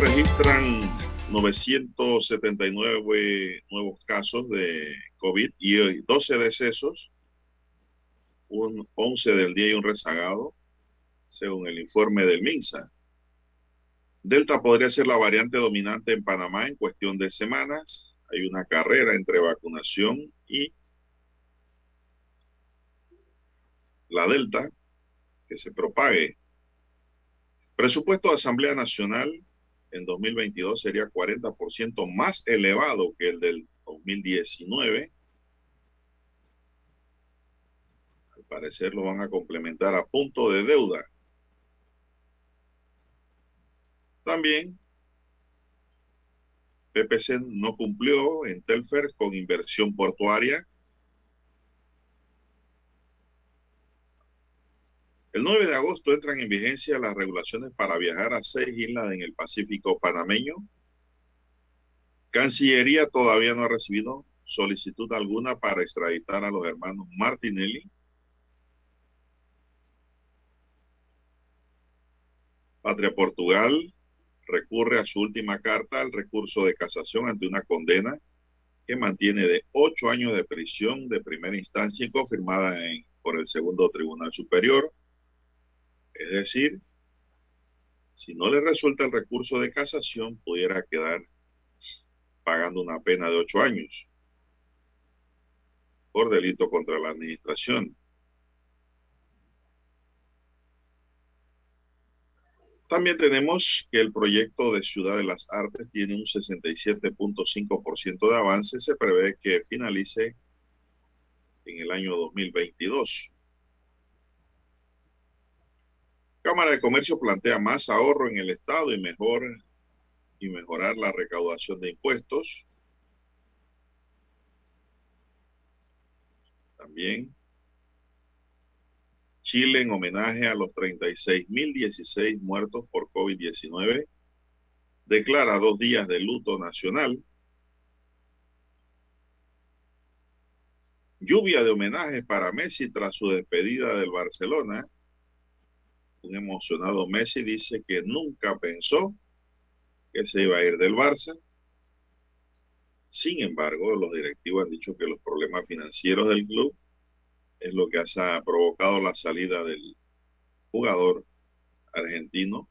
Registran 979 nuevos casos de COVID y 12 decesos, un 11 del día y un rezagado, según el informe del MINSA. Delta podría ser la variante dominante en Panamá en cuestión de semanas. Hay una carrera entre vacunación y la Delta que se propague. Presupuesto de Asamblea Nacional en 2022 sería 40% más elevado que el del 2019. Al parecer lo van a complementar a punto de deuda. También PPC no cumplió en Telfer con inversión portuaria. El 9 de agosto entran en vigencia las regulaciones para viajar a seis islas en el Pacífico panameño. Cancillería todavía no ha recibido solicitud alguna para extraditar a los hermanos Martinelli. Patria Portugal recurre a su última carta al recurso de casación ante una condena que mantiene de ocho años de prisión de primera instancia y confirmada en, por el segundo Tribunal Superior. Es decir, si no le resulta el recurso de casación, pudiera quedar pagando una pena de ocho años por delito contra la administración. También tenemos que el proyecto de Ciudad de las Artes tiene un 67.5% de avance. Se prevé que finalice en el año 2022. Cámara de Comercio plantea más ahorro en el Estado y mejor y mejorar la recaudación de impuestos. También Chile en homenaje a los 36.016 muertos por COVID-19 declara dos días de luto nacional. Lluvia de homenaje para Messi tras su despedida del Barcelona. Un emocionado Messi dice que nunca pensó que se iba a ir del Barça. Sin embargo, los directivos han dicho que los problemas financieros del club es lo que ha provocado la salida del jugador argentino.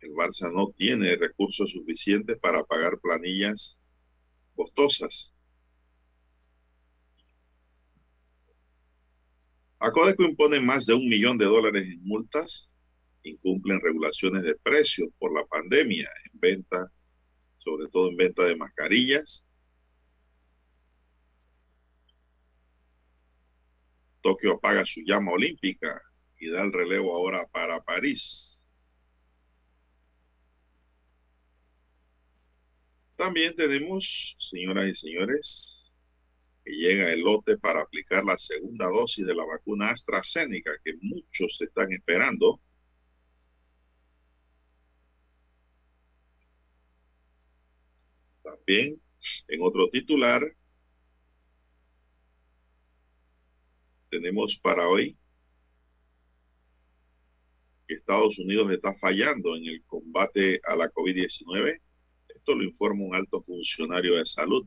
El Barça no tiene recursos suficientes para pagar planillas costosas. Acodeco impone más de un millón de dólares en multas, incumplen regulaciones de precios por la pandemia en venta, sobre todo en venta de mascarillas, Tokio apaga su llama olímpica y da el relevo ahora para París. También tenemos, señoras y señores, que llega el lote para aplicar la segunda dosis de la vacuna AstraZeneca que muchos están esperando. También, en otro titular, tenemos para hoy que Estados Unidos está fallando en el combate a la COVID-19. Esto lo informa un alto funcionario de salud,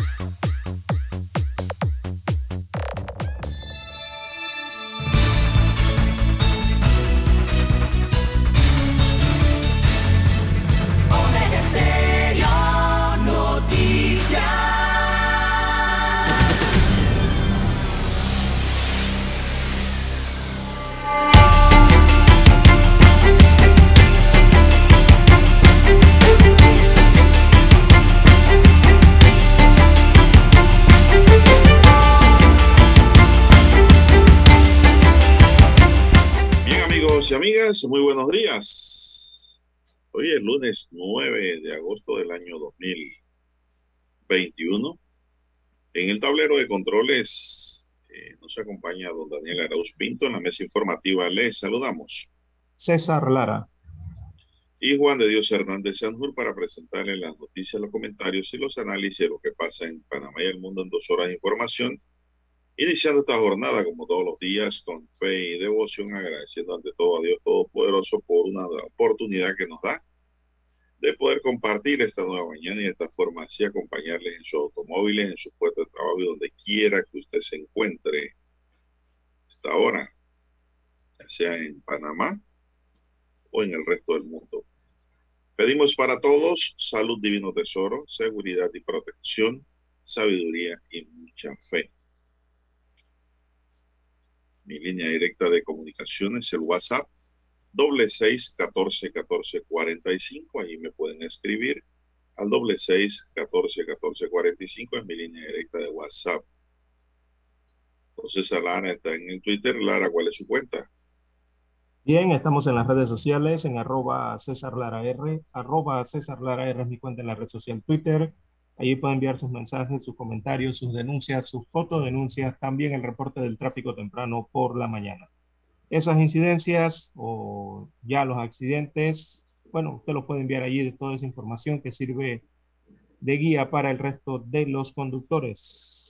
Muy buenos días. Hoy es lunes 9 de agosto del año 2021. En el tablero de controles eh, nos acompaña don Daniel Arauz Pinto. En la mesa informativa les saludamos. César Lara. Y Juan de Dios Hernández Sanjur para presentarle las noticias, los comentarios y los análisis de lo que pasa en Panamá y el mundo en dos horas de información. Iniciando esta jornada, como todos los días, con fe y devoción, agradeciendo ante todo a Dios Todopoderoso por una oportunidad que nos da de poder compartir esta nueva mañana y de esta forma así acompañarles en sus automóviles, en su puesto de trabajo y donde quiera que usted se encuentre esta hora, ya sea en Panamá o en el resto del mundo. Pedimos para todos salud, divino tesoro, seguridad y protección, sabiduría y mucha fe. Mi línea directa de comunicaciones, el WhatsApp, doble seis catorce catorce cuarenta y cinco. Ahí me pueden escribir al doble seis catorce catorce cuarenta y cinco es mi línea directa de WhatsApp. Entonces, Lara está en el Twitter. Lara, ¿cuál es su cuenta? Bien, estamos en las redes sociales, en arroba César Lara R, arroba César Lara R es mi cuenta en la red social Twitter. Allí pueden enviar sus mensajes, sus comentarios, sus denuncias, sus fotodenuncias, también el reporte del tráfico temprano por la mañana. Esas incidencias o ya los accidentes, bueno, usted los puede enviar allí de toda esa información que sirve de guía para el resto de los conductores,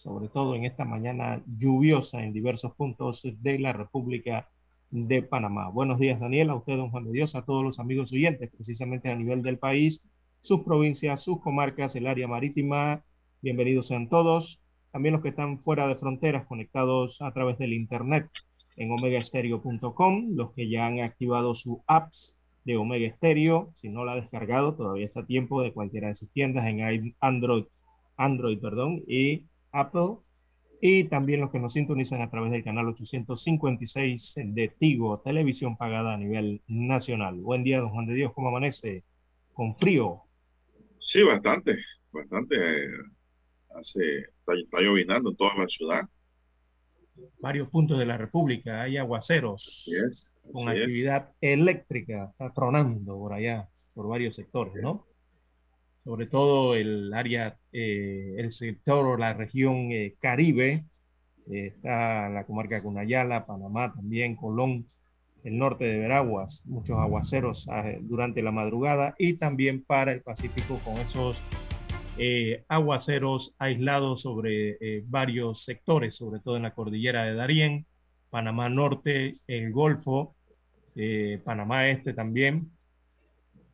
sobre todo en esta mañana lluviosa en diversos puntos de la República de Panamá. Buenos días, Daniel, a usted, don Juan de Dios, a todos los amigos oyentes, precisamente a nivel del país, sus provincias, sus comarcas, el área marítima. Bienvenidos sean todos. También los que están fuera de fronteras, conectados a través del internet en omegaestereo.com, los que ya han activado su apps de Omega Stereo, si no la ha descargado, todavía está a tiempo de cualquiera de sus tiendas en Android, Android, perdón, y Apple y también los que nos sintonizan a través del canal 856 de Tigo, televisión pagada a nivel nacional. Buen día, don Juan de Dios, ¿cómo amanece? Con frío. Sí, bastante, bastante. eh, Hace, está, está llovinando en toda la ciudad. Varios puntos de la República hay aguaceros Así es. con es. actividad eléctrica, está tronando por allá, por varios sectores, ¿no? Sobre todo el área, eh, el sector o la región eh, Caribe, eh, está la comarca Cunayala, Panamá también, Colón, el norte de Veraguas, muchos aguaceros eh, durante la madrugada y también para el Pacífico con esos eh, aguaceros aislados sobre eh, varios sectores, sobre todo en la cordillera de Darién, Panamá Norte, el Golfo, eh, Panamá Este también.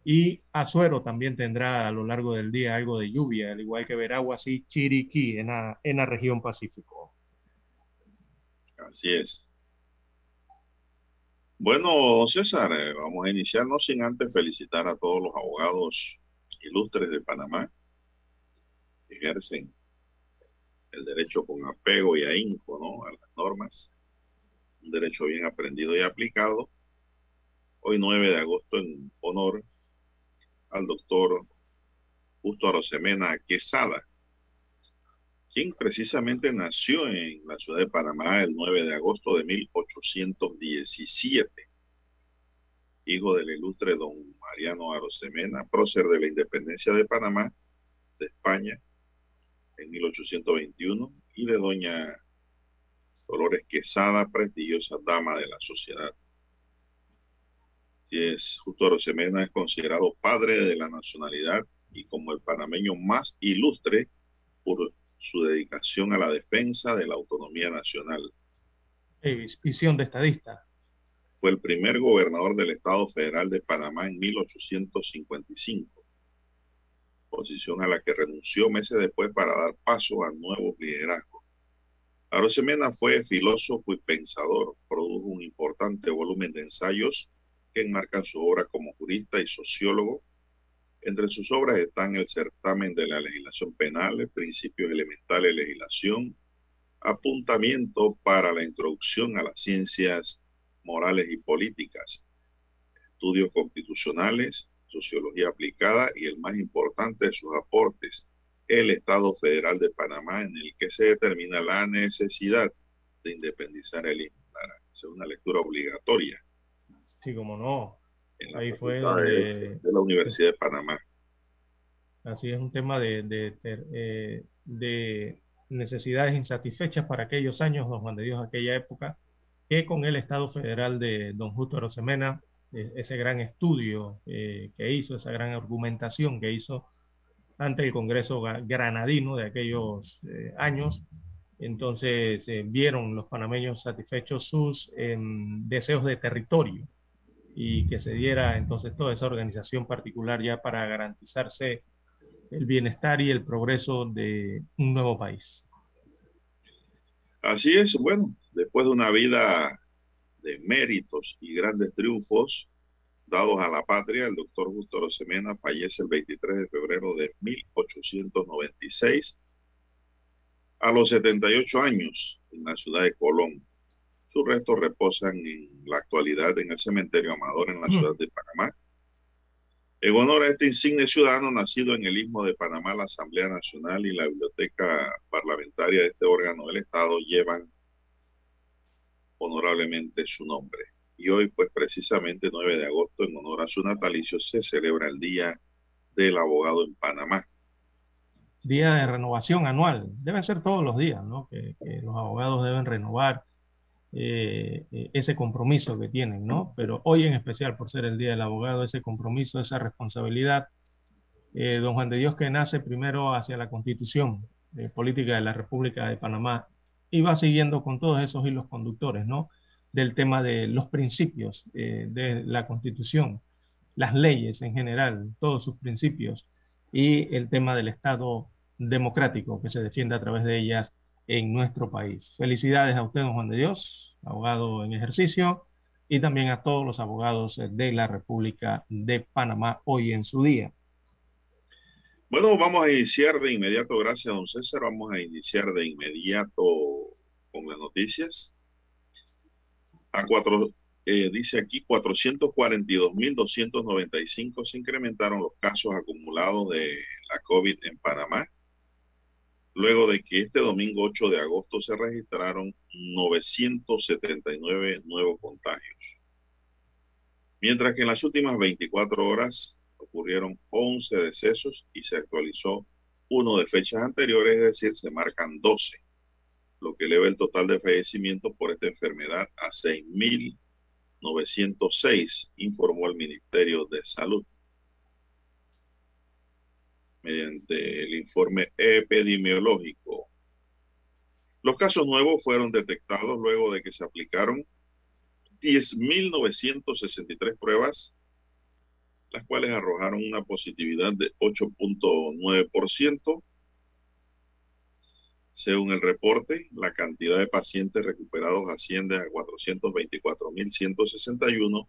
Y Azuero también tendrá a lo largo del día algo de lluvia, al igual que Veraguas y Chiriquí en la, en la región Pacífico. Así es. Bueno, César, eh, vamos a iniciar no sin antes felicitar a todos los abogados ilustres de Panamá que ejercen el derecho con apego y ahínco ¿no? a las normas, un derecho bien aprendido y aplicado. Hoy 9 de agosto en honor al doctor Justo Arosemena Quesada, quien precisamente nació en la ciudad de Panamá el 9 de agosto de 1817, hijo del ilustre don Mariano Arosemena, prócer de la independencia de Panamá, de España, en 1821 y de doña Dolores Quesada, prestigiosa dama de la sociedad. Si es Justo Arosemena es considerado padre de la nacionalidad y como el panameño más ilustre por su dedicación a la defensa de la autonomía nacional. visión de estadista. Fue el primer gobernador del Estado Federal de Panamá en 1855, posición a la que renunció meses después para dar paso a nuevos liderazgos. Arosemena fue filósofo y pensador, produjo un importante volumen de ensayos que enmarcan su obra como jurista y sociólogo. Entre sus obras están el certamen de la legislación penal, principios elementales de legislación, apuntamiento para la introducción a las ciencias morales y políticas, estudios constitucionales, sociología aplicada y el más importante de sus aportes, el Estado Federal de Panamá, en el que se determina la necesidad de independizar el Istmo. Es una lectura obligatoria. Sí, como no. Ahí fue de, la Universidad de Panamá. Así es un tema de, de, eh, de, necesidades insatisfechas para aquellos años, don Juan de Dios, aquella época, que con el Estado Federal de don Justo Rosemena, eh, ese gran estudio eh, que hizo, esa gran argumentación que hizo ante el Congreso granadino de aquellos eh, años, entonces vieron los panameños satisfechos sus em, deseos de territorio y que se diera entonces toda esa organización particular ya para garantizarse el bienestar y el progreso de un nuevo país. Así es, bueno, después de una vida de méritos y grandes triunfos dados a la patria, el doctor Justo Rosemena fallece el 23 de febrero de 1896 a los 78 años en la ciudad de Colón. Sus restos reposan en la actualidad en el cementerio Amador en la ciudad de Panamá. En honor a este insigne ciudadano nacido en el Istmo de Panamá, la Asamblea Nacional y la Biblioteca Parlamentaria de este órgano del Estado llevan honorablemente su nombre. Y hoy, pues precisamente 9 de agosto, en honor a su natalicio, se celebra el Día del Abogado en Panamá. Día de renovación anual. Deben ser todos los días, ¿no? Que, los abogados deben renovar eh, eh, ese compromiso que tienen, ¿no? Pero hoy en especial, por ser el Día del Abogado, ese compromiso, esa responsabilidad, eh, don Juan de Dios que nace primero hacia la Constitución Política de la República de Panamá y va siguiendo con todos esos hilos conductores, ¿no? Del tema de los principios de la Constitución, las leyes en general, todos sus principios, y el tema del Estado democrático que se defiende a través de ellas en nuestro país. Felicidades a usted, don Juan de Dios, abogado en ejercicio, y también a todos los abogados de la República de Panamá hoy en su día. Bueno, vamos a iniciar de inmediato, gracias don César, vamos a iniciar de inmediato con las noticias. A cuatro, eh, dice aquí 442.295 se incrementaron los casos acumulados de la COVID en Panamá, luego de que este domingo 8 de agosto se registraron 979 nuevos contagios. Mientras que en las últimas 24 horas ocurrieron 11 decesos y se actualizó uno de fechas anteriores, es decir, se marcan 12, lo que eleva el total de fallecimientos por esta enfermedad a 6.906, informó el Ministerio de Salud. Mediante el informe epidemiológico, los casos nuevos fueron detectados luego de que se aplicaron 10.963 pruebas las cuales arrojaron una positividad de 8.9%. Según el reporte, la cantidad de pacientes recuperados asciende a 424.161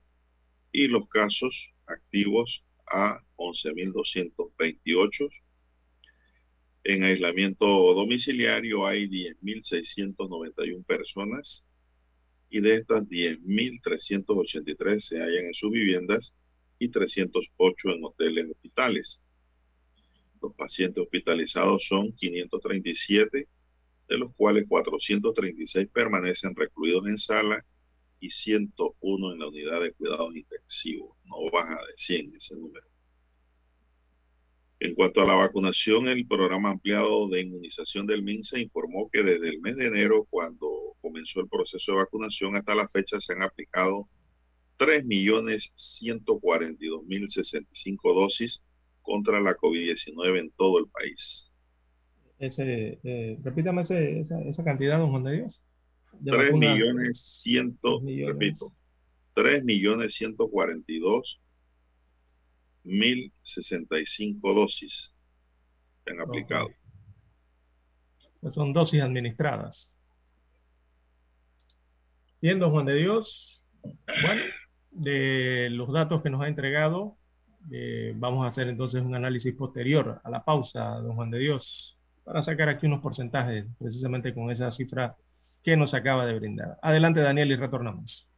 y los casos activos a 11.228. En aislamiento domiciliario hay 10.691 personas y de estas 10.383 se hallan en sus viviendas y 308 en hoteles hospitales. Los pacientes hospitalizados son 537, de los cuales 436 permanecen recluidos en sala y 101 en la unidad de cuidados intensivos. No baja de 100 ese número. En cuanto a la vacunación, el programa ampliado de inmunización del MINSA informó que desde el mes de enero, cuando comenzó el proceso de vacunación, hasta la fecha se han aplicado 3.142.065 dosis contra la COVID-19 en todo el país. Eh, repítame ese, esa, esa, cantidad, don Juan de Dios. 3 millones ciento, repito, 3 millones 142 mil 65 dosis se han aplicado. Okay. Pues son dosis administradas. Bien, don Juan de Dios. Bueno, de los datos que nos ha entregado, eh, vamos a hacer entonces un análisis posterior a la pausa, don Juan de Dios, para sacar aquí unos porcentajes, precisamente con esa cifra que nos acaba de brindar. Adelante, Daniel, y retornamos.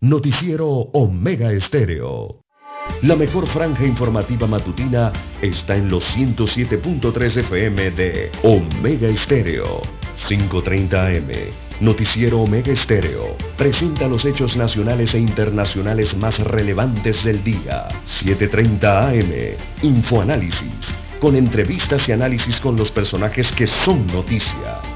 Noticiero Omega Estéreo. La mejor franja informativa matutina está en los 107.3 FM de Omega Estéreo, 530 AM. Noticiero Omega Estéreo presenta los hechos nacionales e internacionales más relevantes del día. 730 AM. Infoanálisis. Con entrevistas y análisis con los personajes que son noticia.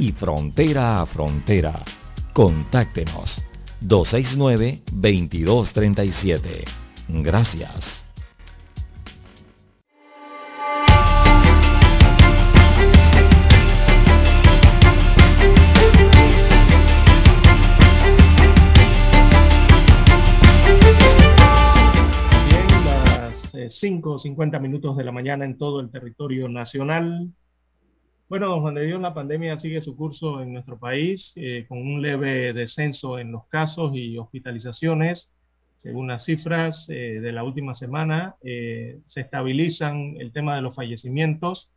y frontera a frontera. Contáctenos 269-2237. Gracias. Bien, las eh, 5 o 50 minutos de la mañana en todo el territorio nacional. Bueno, don Juan de Dios, la pandemia sigue su curso en nuestro país eh, con un leve descenso en los casos y hospitalizaciones. Según las cifras eh, de la última semana, eh, se estabilizan el tema de los fallecimientos,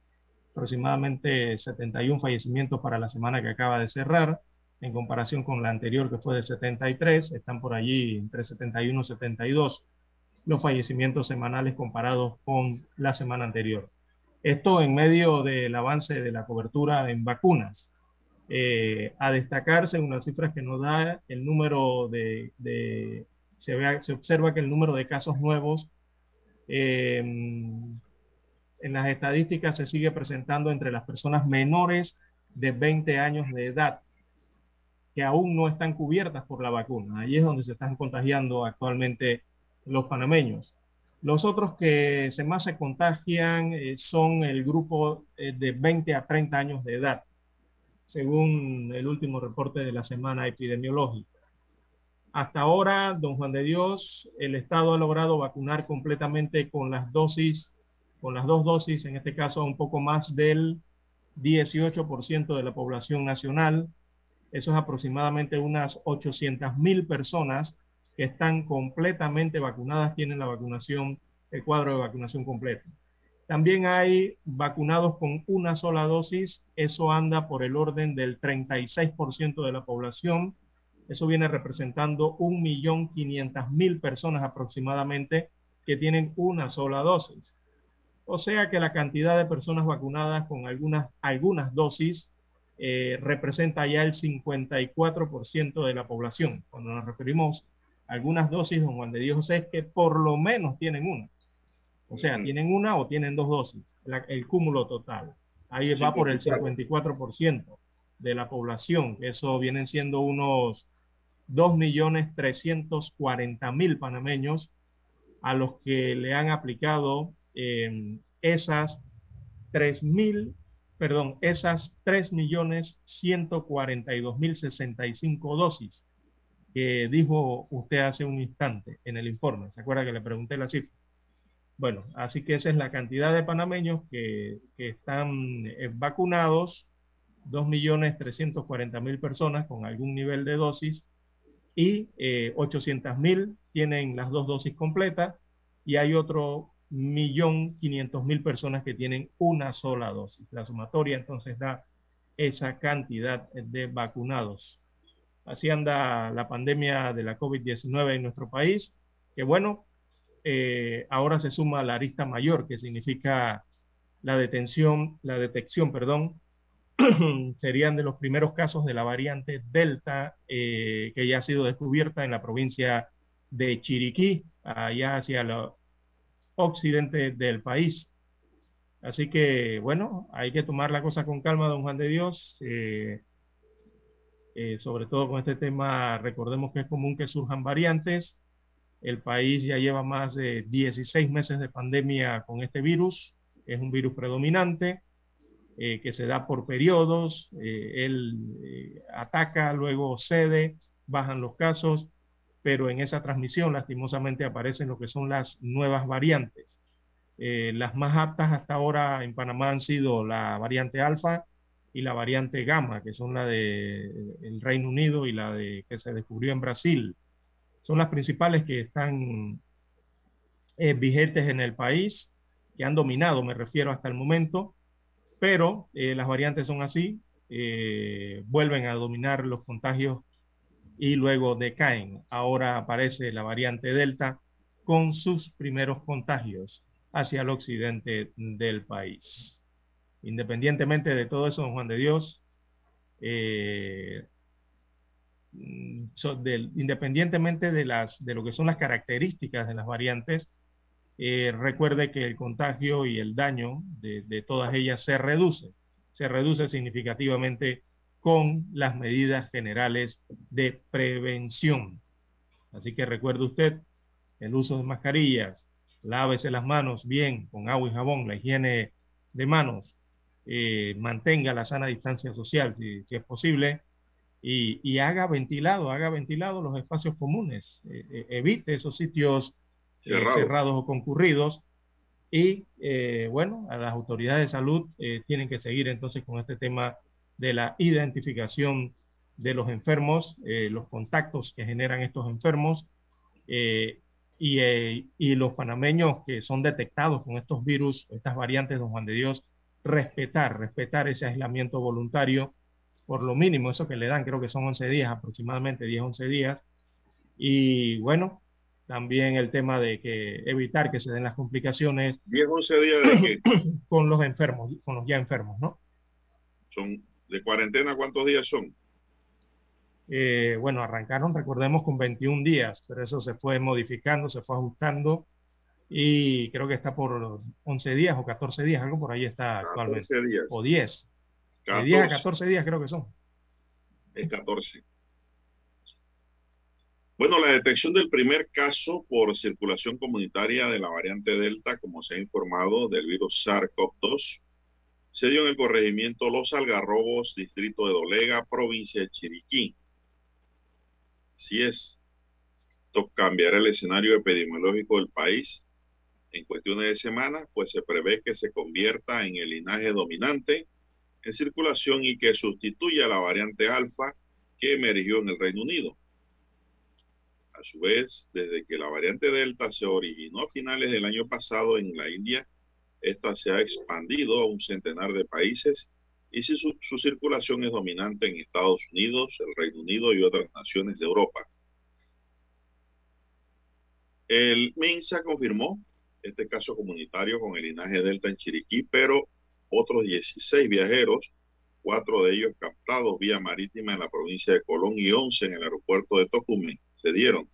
aproximadamente 71 fallecimientos para la semana que acaba de cerrar, en comparación con la anterior que fue de 73, están por allí entre 71 y 72 los fallecimientos semanales comparados con la semana anterior. Esto en medio del avance de la cobertura en vacunas. Eh, a destacarse unas cifras que nos da el número de, se, se, observa que el número de casos nuevos eh, en las estadísticas se sigue presentando entre las personas menores de 20 años de edad que aún no están cubiertas por la vacuna. Ahí es donde se están contagiando actualmente los panameños. Los otros que se más se contagian eh, son el grupo eh, de 20 a 30 años de edad, según el último reporte de la semana epidemiológica. Hasta ahora, don Juan de Dios, el Estado ha logrado vacunar completamente con las dosis, con las dos dosis, en este caso un poco más del 18% de la población nacional. Eso es aproximadamente unas 800 mil personas que están completamente vacunadas tienen la vacunación, el cuadro de vacunación completo. También hay vacunados con una sola dosis, eso anda por el orden del 36% de la población, eso viene representando 1.500.000 personas aproximadamente que tienen una sola dosis. O sea que la cantidad de personas vacunadas con algunas, algunas dosis eh, representa ya el 54% de la población. Cuando nos referimos algunas dosis, don Juan de Dios, es que por lo menos tienen una. O sea, tienen una o tienen dos dosis, el cúmulo total. Ahí va por el 54% de la población, eso vienen siendo unos 2.340.000 panameños a los que le han aplicado eh, esas 3.000 perdón, esas 3.142.065 dosis que dijo usted hace un instante en el informe. ¿Se acuerda que le pregunté la cifra? Bueno, así que esa es la cantidad de panameños que, están eh, vacunados, 2.340.000 personas con algún nivel de dosis y eh, 800.000 tienen las dos dosis completas y hay otro millón quinientos mil personas que tienen una sola dosis. La sumatoria entonces da esa cantidad de vacunados. Así anda la pandemia de la COVID-19 en nuestro país, que bueno, eh, ahora se suma la arista mayor, que significa la detención, la detección, perdón, serían de los primeros casos de la variante Delta eh, que ya ha sido descubierta en la provincia de Chiriquí, allá hacia la occidente del país. Así que, bueno, hay que tomar la cosa con calma, don Juan de Dios. Eh, eh, sobre todo con este tema, recordemos que es común que surjan variantes. El país ya lleva más de 16 meses de pandemia con este virus. Es un virus predominante eh, que se da por periodos. él ataca, luego cede, bajan los casos pero en esa transmisión lastimosamente aparecen lo que son las nuevas variantes. Eh, las más aptas hasta ahora en Panamá han sido la variante alfa y la variante gamma, que son la del Reino Unido y la de que se descubrió en Brasil. Son las principales que están eh, vigentes en el país, que han dominado, me refiero hasta el momento, pero eh, las variantes son así, vuelven a dominar los contagios y luego decaen. Ahora aparece la variante Delta con sus primeros contagios hacia el occidente del país. Independientemente de todo eso, don Juan de Dios, eh, independientemente de, lo que son las características de las variantes, eh, recuerde que el contagio y el daño de, de todas ellas se reduce, se reduce significativamente con las medidas generales de prevención. Así que recuerde usted el uso de mascarillas, lávese las manos bien con agua y jabón, la higiene de manos, eh, mantenga la sana distancia social si, es posible y, haga ventilado, haga ventilado los espacios comunes, eh, eh, evite esos sitios cerrados. o concurridos. Y bueno, a las autoridades de salud tienen que seguir entonces con este tema de la identificación de los enfermos, eh, los contactos que generan estos enfermos eh, eh, y, los panameños que son detectados con estos virus, estas variantes, don Juan de Dios, respetar, respetar ese aislamiento voluntario por lo mínimo, eso que le dan, creo que son 11 días, aproximadamente 10, 11 días. Y bueno, también el tema de que evitar que se den las complicaciones. 10, 11 días de qué? con los enfermos, con los ya enfermos, ¿no? Son ¿De cuarentena cuántos días son? Eh, bueno, arrancaron, recordemos, con 21 días, pero eso se fue modificando, se fue ajustando y creo que está por 11 días o 14 días, algo por ahí está actualmente. Días. O 10. De 10 a 14 días creo que son. Es 14. Bueno, la detección del primer caso por circulación comunitaria de la variante Delta, como se ha informado, del virus SARS-CoV-2, se dio en el corregimiento Los Algarrobos, distrito de Dolega, provincia de Chiriquí. Así es, esto cambiará el escenario epidemiológico del país en cuestiones de semanas, pues se prevé que se convierta en el linaje dominante en circulación y que sustituya a la variante alfa que emergió en el Reino Unido. A su vez, desde que la variante Delta se originó a finales del año pasado en la India, esta se ha expandido a un centenar de países y su, su, circulación es dominante en Estados Unidos, el Reino Unido y otras naciones de Europa. El MINSA confirmó este caso comunitario con el linaje Delta en Chiriquí, pero otros 16 viajeros, cuatro de ellos captados vía marítima en la provincia de Colón y 11 en el aeropuerto de Tocumen, se dieron.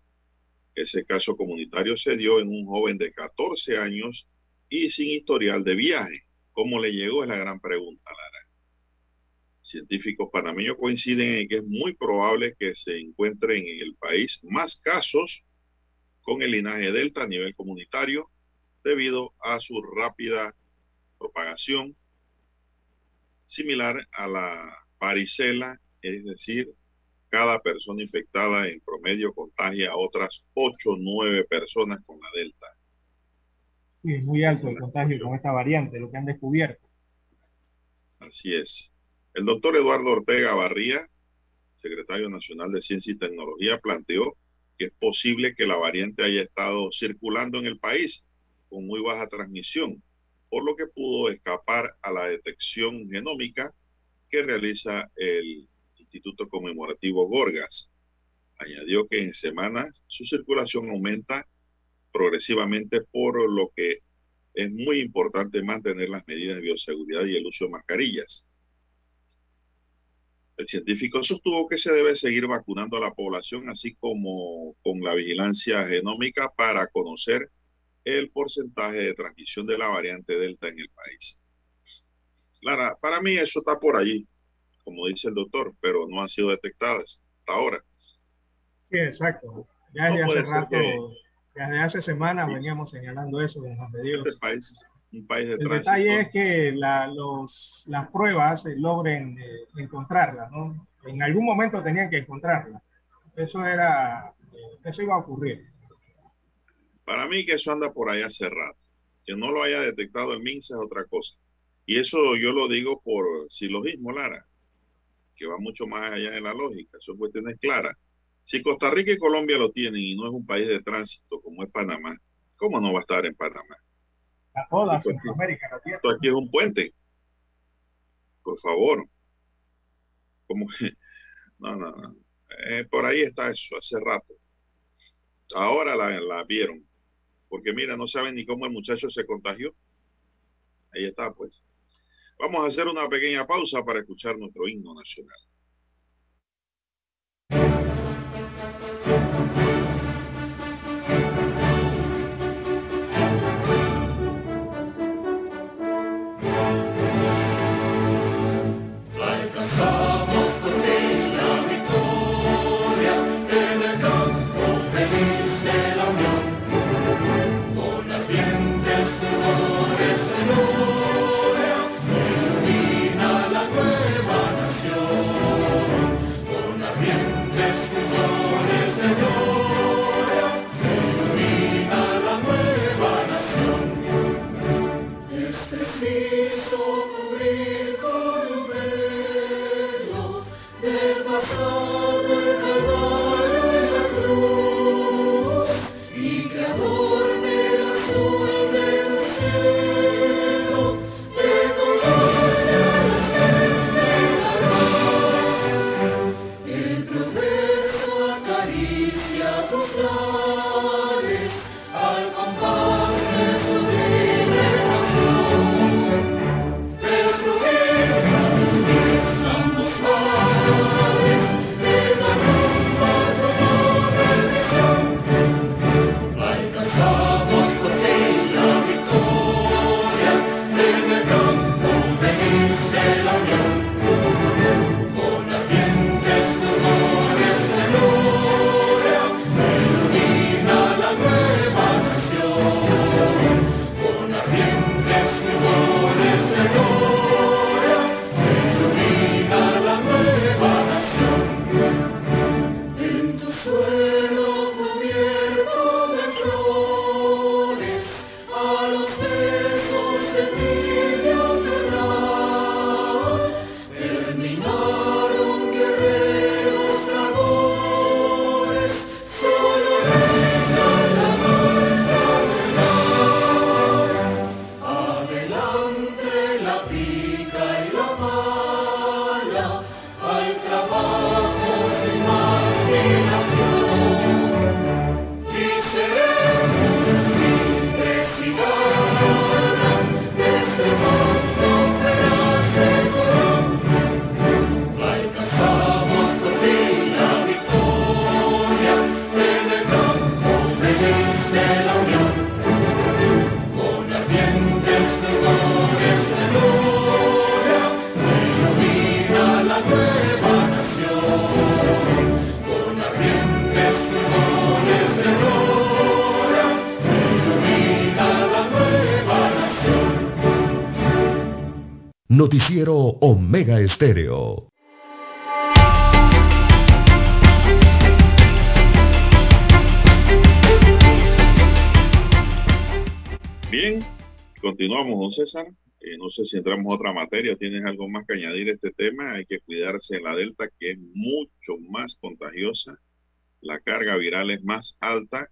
Ese caso comunitario se dio en un joven de 14 años y sin historial de viaje. ¿Cómo le llegó? Es la gran pregunta, Lara. Científicos panameños coinciden en que es muy probable que se encuentren en el país más casos con el linaje Delta a nivel comunitario debido a su rápida propagación, similar a la varicela, es decir, cada persona infectada en promedio contagia a otras 8 o 9 personas con la Delta. Sí, es muy alto el contagio con esta variante, lo que han descubierto. Así es. El doctor Eduardo Ortega Barría, secretario nacional de Ciencia y Tecnología, planteó que es posible que la variante haya estado circulando en el país con muy baja transmisión, por lo que pudo escapar a la detección genómica que realiza el Instituto Conmemorativo Gorgas. Añadió que en semanas su circulación aumenta progresivamente, por lo que es muy importante mantener las medidas de bioseguridad y el uso de mascarillas. El científico sostuvo que se debe seguir vacunando a la población, así como con la vigilancia genómica para conocer el porcentaje de transmisión de la variante Delta en el país. Lara, para mí eso está por allí, como dice el doctor, pero no han sido detectadas hasta ahora. Sí, exacto. Ya desde hace rato, desde hace semanas veníamos señalando eso en los medios. Este país un país de El detalle es que la, los, las pruebas logren eh, encontrarla, ¿no? En algún momento tenían que encontrarla. Eso era, eh, eso iba a ocurrir. Para mí que eso anda por ahí hace rato. Que no lo haya detectado el MINSA es otra cosa. Y eso yo lo digo por silogismo, Lara, que va mucho más allá de la lógica. Son cuestiones claras. Si Costa Rica y Colombia lo tienen y no es un país de tránsito como es Panamá, ¿cómo no va a estar en Panamá? A toda Centroamérica la tiene. Esto aquí es un puente. Por favor. Como que, no, no, no. Eh, por ahí está eso, hace rato. Ahora la, la vieron. Porque mira, no saben ni cómo el muchacho se contagió. Ahí está, pues. Vamos a hacer una pequeña pausa para escuchar nuestro himno nacional. Noticiero Omega Estéreo. Bien, continuamos, don César. Eh, no sé si entramos a otra materia, tienes algo más que añadir a este tema. Hay que cuidarse de la Delta, que es mucho más contagiosa. La carga viral es más alta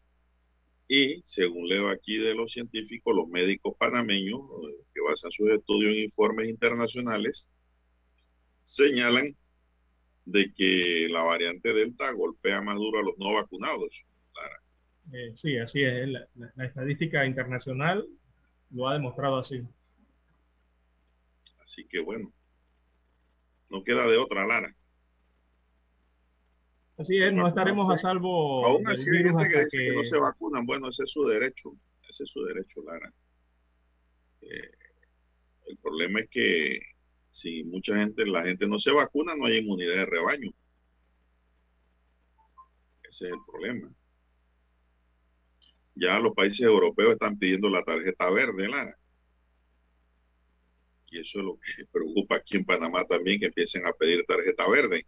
y según leo aquí de los científicos, los médicos panameños, eh, que basan sus estudios en informes internacionales, señalan de que la variante Delta golpea más duro a los no vacunados. Eh, sí, así es. La, la, estadística internacional lo ha demostrado así. Así que bueno, no queda de otra, Lara. Así es, no estaremos a salvo. Aún así hay gente que dice que... no se vacunan. Bueno, ese es su derecho. Ese es su derecho, Lara. Eh, el problema es que si mucha gente, la gente no se vacuna, no hay inmunidad de rebaño. Ese es el problema. Ya los países europeos están pidiendo la tarjeta verde, Lara. Y eso es lo que preocupa aquí en Panamá también, que empiecen a pedir tarjeta verde.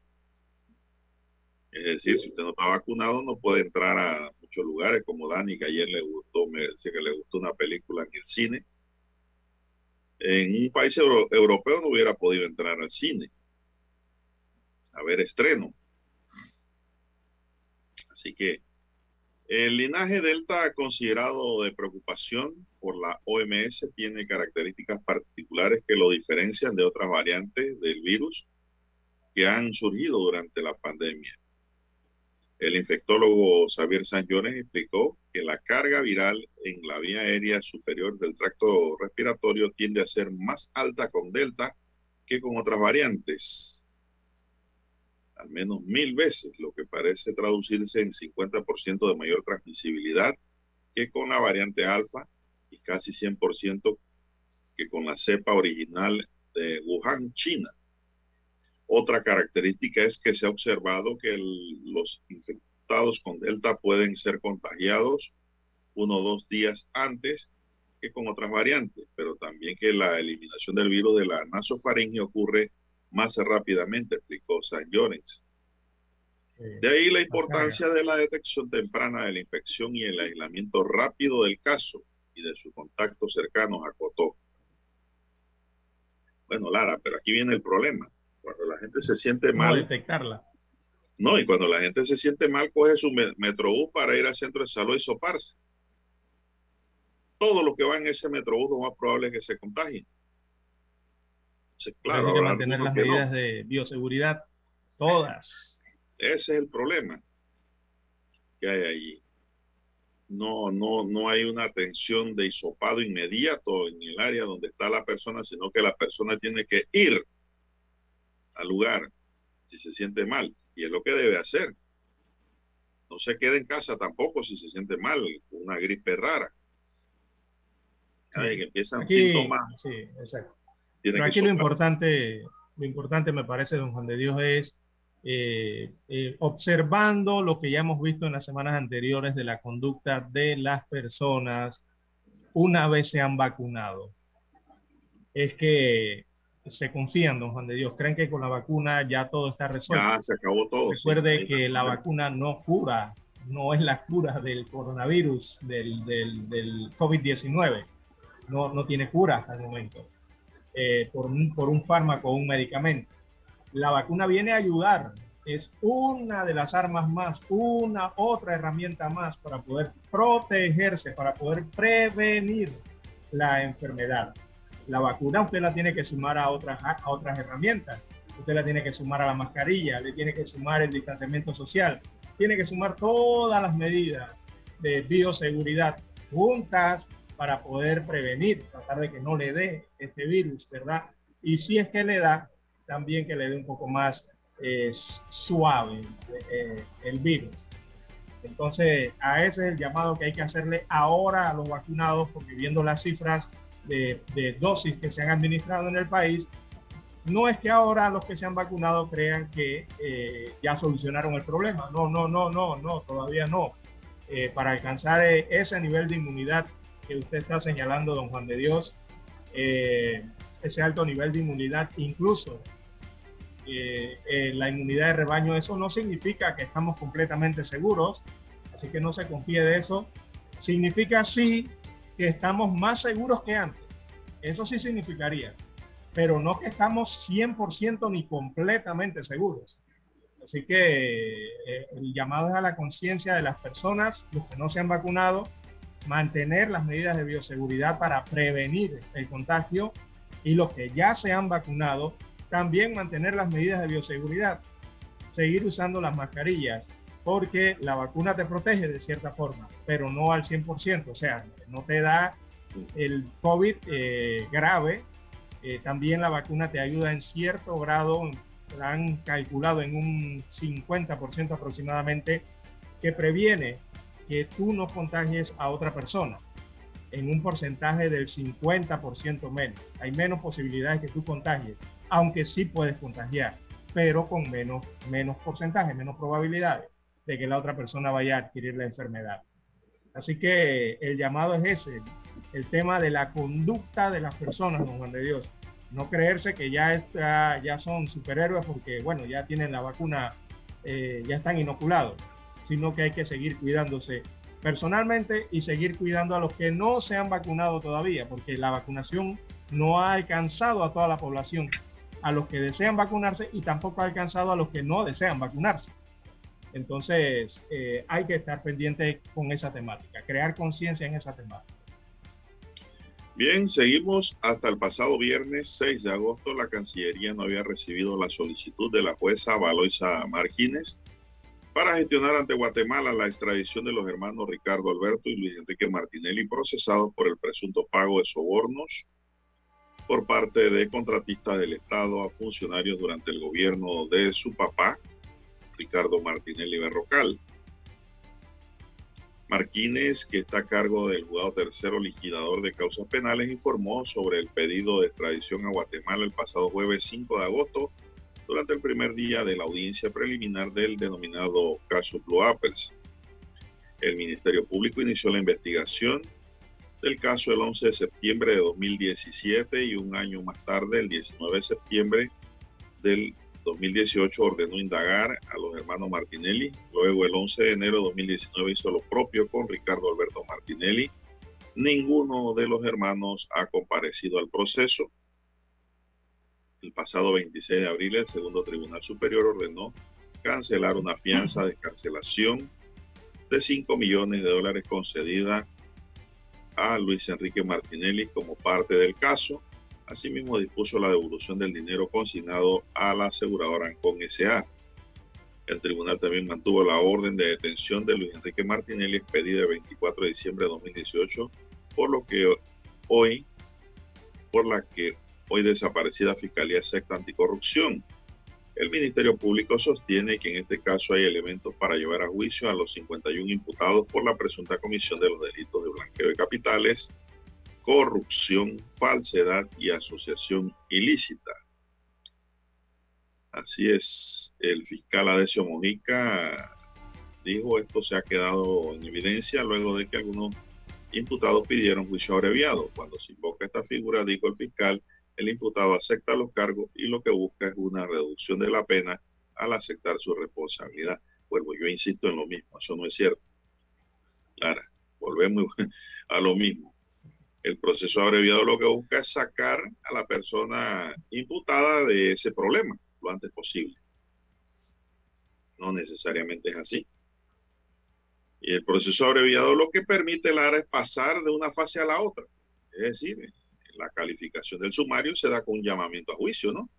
Es decir, si usted no está vacunado, no puede entrar a muchos lugares, como Dani, que ayer le gustó, me decía que le gustó una película en el cine. En un país euro, europeo no hubiera podido entrar al cine a ver estreno. Así que el linaje delta considerado de preocupación por la OMS tiene características particulares que lo diferencian de otras variantes del virus que han surgido durante la pandemia. El infectólogo Xavier Sanjones explicó que la carga viral en la vía aérea superior del tracto respiratorio tiende a ser más alta con Delta que con otras variantes. Al menos mil veces, lo que parece traducirse en 50% de mayor transmisibilidad que con la variante alfa y casi 100% que con la cepa original de Wuhan, China. Otra característica es que se ha observado que el, los infectados con Delta pueden ser contagiados uno o dos días antes que con otras variantes, pero también que la eliminación del virus de la nasofaringe ocurre más rápidamente, explicó San Llorens. De ahí la importancia de la detección temprana de la infección y el aislamiento rápido del caso y de sus contactos cercanos, acotó. Bueno, Lara, pero aquí viene el problema. Cuando la gente se siente mal. detectarla. No, y cuando la gente se siente mal, coge su metrobús para ir al centro de salud y soparse. Todo lo que va en ese metrobús, lo más probable es que se contagien. Sí, claro, Hay que mantener las medidas no. de bioseguridad, todas. Ese es el problema que hay allí. No, no, no hay una atención de hisopado inmediato en el área donde está la persona, sino que la persona tiene que ir al lugar si se siente mal. Y es lo que debe hacer. No se quede en casa tampoco si se siente mal, una gripe rara. Ay, que empiezan aquí, síntomas. Sí, exacto. Pero aquí lo importante, lo importante me parece, don Juan de Dios, es eh, eh, observando lo que ya hemos visto en las semanas anteriores de la conducta de las personas una vez se han vacunado. Es que se confían, don Juan de Dios, creen que con la vacuna ya todo está resuelto. Ya se acabó todo. Recuerde sí, que la vacuna no cura, no es la cura del coronavirus, del, del, del COVID-19. No, no tiene cura hasta el momento. Eh, por, un, por un fármaco o un medicamento. La vacuna viene a ayudar, es una de las armas más, una otra herramienta más para poder protegerse, para poder prevenir la enfermedad. La vacuna usted la tiene que sumar a otras, herramientas. Usted la tiene que sumar a la mascarilla, le tiene que sumar el distanciamiento social, tiene que sumar todas las medidas de bioseguridad juntas para poder prevenir, tratar de que no le dé este virus, ¿verdad? Y si es que le da, también que le dé un poco más eh, suave eh, el virus. Entonces, a ese es el llamado que hay que hacerle ahora a los vacunados, porque viendo las cifras de, de, dosis que se han administrado en el país, no es que ahora los que se han vacunado crean que eh, ya solucionaron el problema. No, no, no, no, no, todavía no. Eh, para alcanzar ese nivel de inmunidad que usted está señalando, don Juan de Dios, eh, ese alto nivel de inmunidad, incluso eh, eh, la inmunidad de rebaño, eso no significa que estamos completamente seguros, así que no se confíe de eso. Significa sí que estamos más seguros que antes. Eso sí significaría, pero no que estamos 100% ni completamente seguros. Así que eh, el llamado es a la conciencia de las personas, los que no se han vacunado, mantener las medidas de bioseguridad para prevenir el contagio y los que ya se han vacunado, también mantener las medidas de bioseguridad, seguir usando las mascarillas, porque la vacuna te protege de cierta forma, pero no al 100%, o sea, no te da el COVID eh, grave, eh, también la vacuna te ayuda en cierto grado, han calculado en un 50% aproximadamente, que previene que tú no contagies a otra persona en un porcentaje del 50% menos. Hay menos posibilidades que tú contagies, aunque sí puedes contagiar, pero con menos, menos porcentaje, menos probabilidades de que la otra persona vaya a adquirir la enfermedad. Así que el llamado es ese, el tema de la conducta de las personas, don Juan de Dios. No creerse que ya, está, ya son superhéroes porque, bueno, ya tienen la vacuna, eh, ya están inoculados, sino que hay que seguir cuidándose personalmente y seguir cuidando a los que no se han vacunado todavía, porque la vacunación no ha alcanzado a toda la población, a los que desean vacunarse y tampoco ha alcanzado a los que no desean vacunarse. Entonces, eh, hay que estar pendiente con esa temática, crear conciencia en esa temática. Bien, seguimos hasta el pasado viernes 6 de agosto. La Cancillería no había recibido la solicitud de la jueza Valoisa Martínez para gestionar ante Guatemala la extradición de los hermanos Ricardo Alberto y Luis Enrique Martinelli procesados por el presunto pago de sobornos por parte de contratistas del Estado a funcionarios durante el gobierno de su papá, Ricardo Martinelli Berrocal. Martínez, que está a cargo del juzgado tercero liquidador de causas penales, informó sobre el pedido de extradición a Guatemala el pasado jueves 5 de agosto durante el primer día de la audiencia preliminar del denominado caso Blue Apples. El Ministerio Público inició la investigación del caso el 11 de septiembre de 2017 y un año más tarde, el 19 de septiembre del 2018 ordenó indagar a los hermanos Martinelli. Luego, el 11 de enero de 2019 hizo lo propio con Ricardo Alberto Martinelli. Ninguno de los hermanos ha comparecido al proceso. El pasado 26 de abril, el segundo Tribunal Superior ordenó cancelar una fianza de cancelación de 5 millones de dólares concedida a Luis Enrique Martinelli como parte del caso Asimismo, dispuso la devolución del dinero consignado a la aseguradora Ancon S.A. El tribunal también mantuvo la orden de detención de Luis Enrique Martinelli expedida el 24 de diciembre de 2018, por lo que hoy, por la que hoy desaparecida Fiscalía Secta Anticorrupción. El Ministerio Público sostiene que en este caso hay elementos para llevar a juicio a los 51 imputados por la presunta comisión de los delitos de blanqueo de capitales, corrupción, falsedad y asociación ilícita. Así es, el fiscal Adesio Mojica dijo esto se ha quedado en evidencia luego de que algunos imputados pidieron juicio abreviado. Cuando se invoca esta figura, dijo el fiscal, el imputado acepta los cargos y lo que busca es una reducción de la pena al aceptar su responsabilidad. Vuelvo, yo insisto en lo mismo, eso no es cierto. Clara, volvemos a lo mismo. El proceso abreviado lo que busca es sacar a la persona imputada de ese problema lo antes posible. No necesariamente es así. Y el proceso abreviado lo que permite, Lara, es pasar de una fase a la otra. Es decir, la calificación del sumario se da con un llamamiento a juicio, ¿no?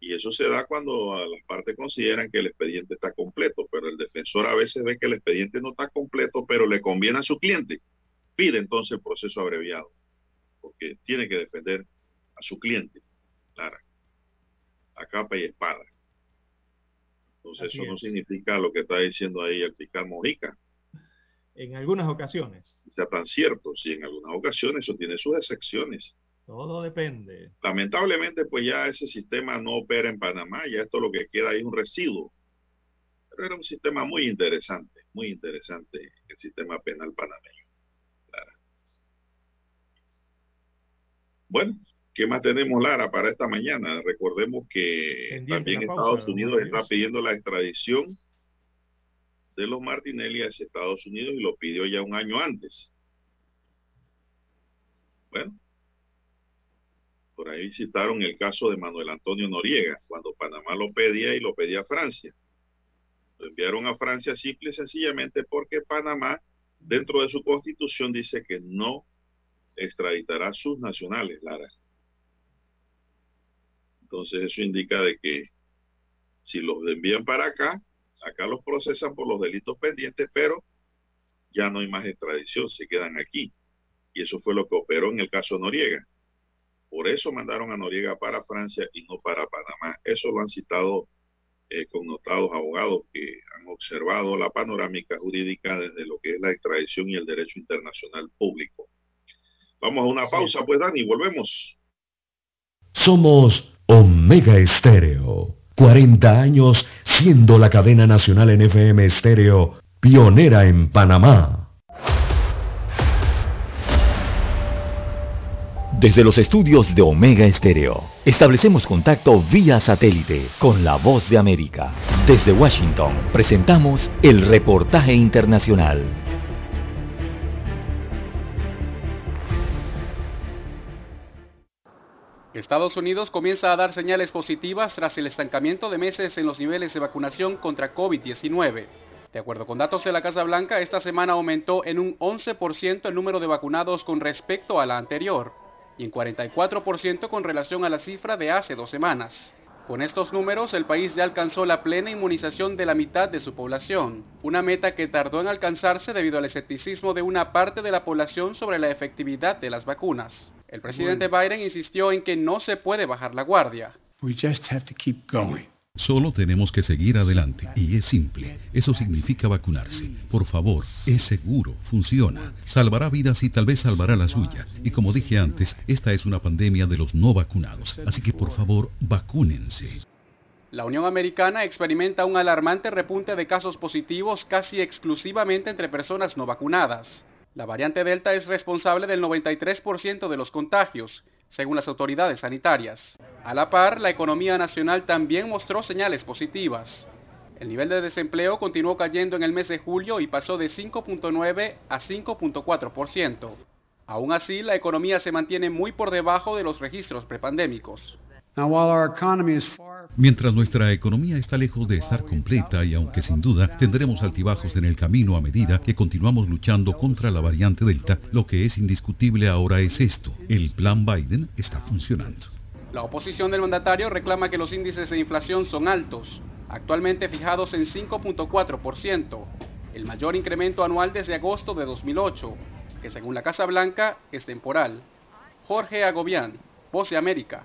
Y eso se da cuando las partes consideran que el expediente está completo, pero el defensor a veces ve que el expediente no está completo, pero le conviene a su cliente pide entonces el proceso abreviado, porque tiene que defender a su cliente, Clara, a capa y espada. Entonces eso no significa lo que está diciendo ahí el fiscal Mojica. En algunas ocasiones. Sea tan cierto, sí, en algunas ocasiones eso tiene sus excepciones. Todo depende. Lamentablemente, pues ya ese sistema no opera en Panamá, ya esto lo que queda ahí es un residuo. Pero era un sistema muy interesante, muy interesante el sistema penal panameño. Bueno, ¿Qué más tenemos, Lara, para esta mañana? Recordemos que también Estados Unidos está pidiendo la extradición de los Martinelli hacia Estados Unidos y lo pidió ya un año antes. Bueno, por ahí citaron el caso de Manuel Antonio Noriega, cuando Panamá lo pedía y lo pedía a Francia. Lo enviaron a Francia simple y sencillamente porque Panamá, dentro de su constitución, dice que no extraditará sus nacionales, Lara. Entonces eso indica de que si los envían para acá, acá los procesan por los delitos pendientes, pero ya no hay más extradición, se quedan aquí. Y eso fue lo que operó en el caso Noriega. Por eso mandaron a Noriega para Francia y no para Panamá. Eso lo han citado eh, connotados abogados que han observado la panorámica jurídica desde lo que es la extradición y el derecho internacional público. Vamos a una pausa, pues Dani, volvemos. Somos Omega Estéreo. 40 años siendo la cadena nacional en FM Estéreo, pionera en Panamá. Desde los estudios de Omega Estéreo, establecemos contacto vía satélite con la voz de América. Desde Washington, presentamos el reportaje internacional. Estados Unidos comienza a dar señales positivas tras el estancamiento de meses en los niveles de vacunación contra COVID-19. De acuerdo con datos de la Casa Blanca, esta semana aumentó en un 11% el número de vacunados con respecto a la anterior y en 44% con relación a la cifra de hace dos semanas. Con estos números, el país ya alcanzó la plena inmunización de la mitad de su población, una meta que tardó en alcanzarse debido al escepticismo de una parte de la población sobre la efectividad de las vacunas. El presidente Biden insistió en que no se puede bajar la guardia. Solo tenemos que seguir adelante y es simple. Eso significa vacunarse. Por favor, es seguro, funciona, salvará vidas y tal vez salvará la suya. Y como dije antes, esta es una pandemia de los no vacunados. Así que por favor, vacúnense. La Unión Americana experimenta un alarmante repunte de casos positivos casi exclusivamente entre personas no vacunadas. La variante Delta es responsable del 93% de los contagios, según las autoridades sanitarias. A la par, la economía nacional también mostró señales positivas. El nivel de desempleo continuó cayendo en el mes de julio y pasó de 5.9 a 5.4%. Aún así, la economía se mantiene muy por debajo de los registros prepandémicos. Mientras nuestra economía está lejos de estar completa y aunque sin duda tendremos altibajos en el camino a medida que continuamos luchando contra la variante Delta, lo que es indiscutible ahora es esto, el plan Biden está funcionando. La oposición del mandatario reclama que los índices de inflación son altos, actualmente fijados en 5.4%, el mayor incremento anual desde agosto de 2008, que según la Casa Blanca es temporal. Jorge Agobián, Voz de América,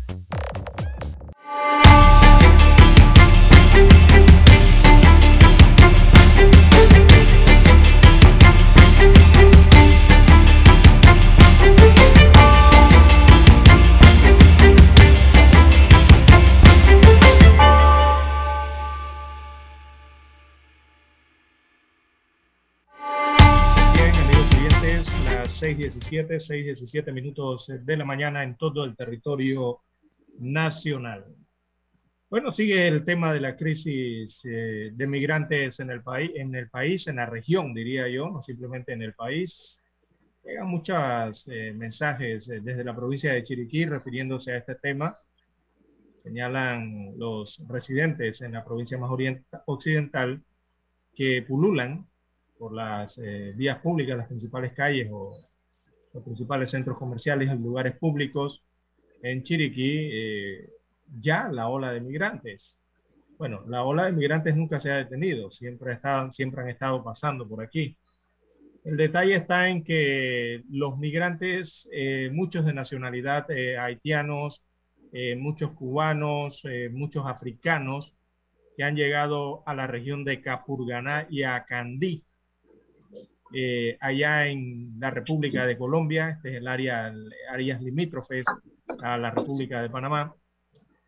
6.17, 6.17 minutos de la mañana en todo el territorio nacional. Bueno, sigue el tema de la crisis eh, de migrantes en el país, en el país, en la región, diría yo, no simplemente en el país. Llegan muchos eh, mensajes eh, desde la provincia de Chiriquí refiriéndose a este tema. Señalan los residentes en la provincia más occidental que pululan por las vías públicas, las principales calles o los principales centros comerciales y lugares públicos en Chiriquí, ya la ola de migrantes. Bueno, la ola de migrantes nunca se ha detenido, siempre, siempre han estado pasando por aquí. El detalle está en que los migrantes, eh, muchos de nacionalidad eh, haitianos, eh, muchos cubanos, muchos africanos, que han llegado a la región de Capurganá y a Candí, allá en la República de Colombia, este es el área, áreas limítrofes a la República de Panamá,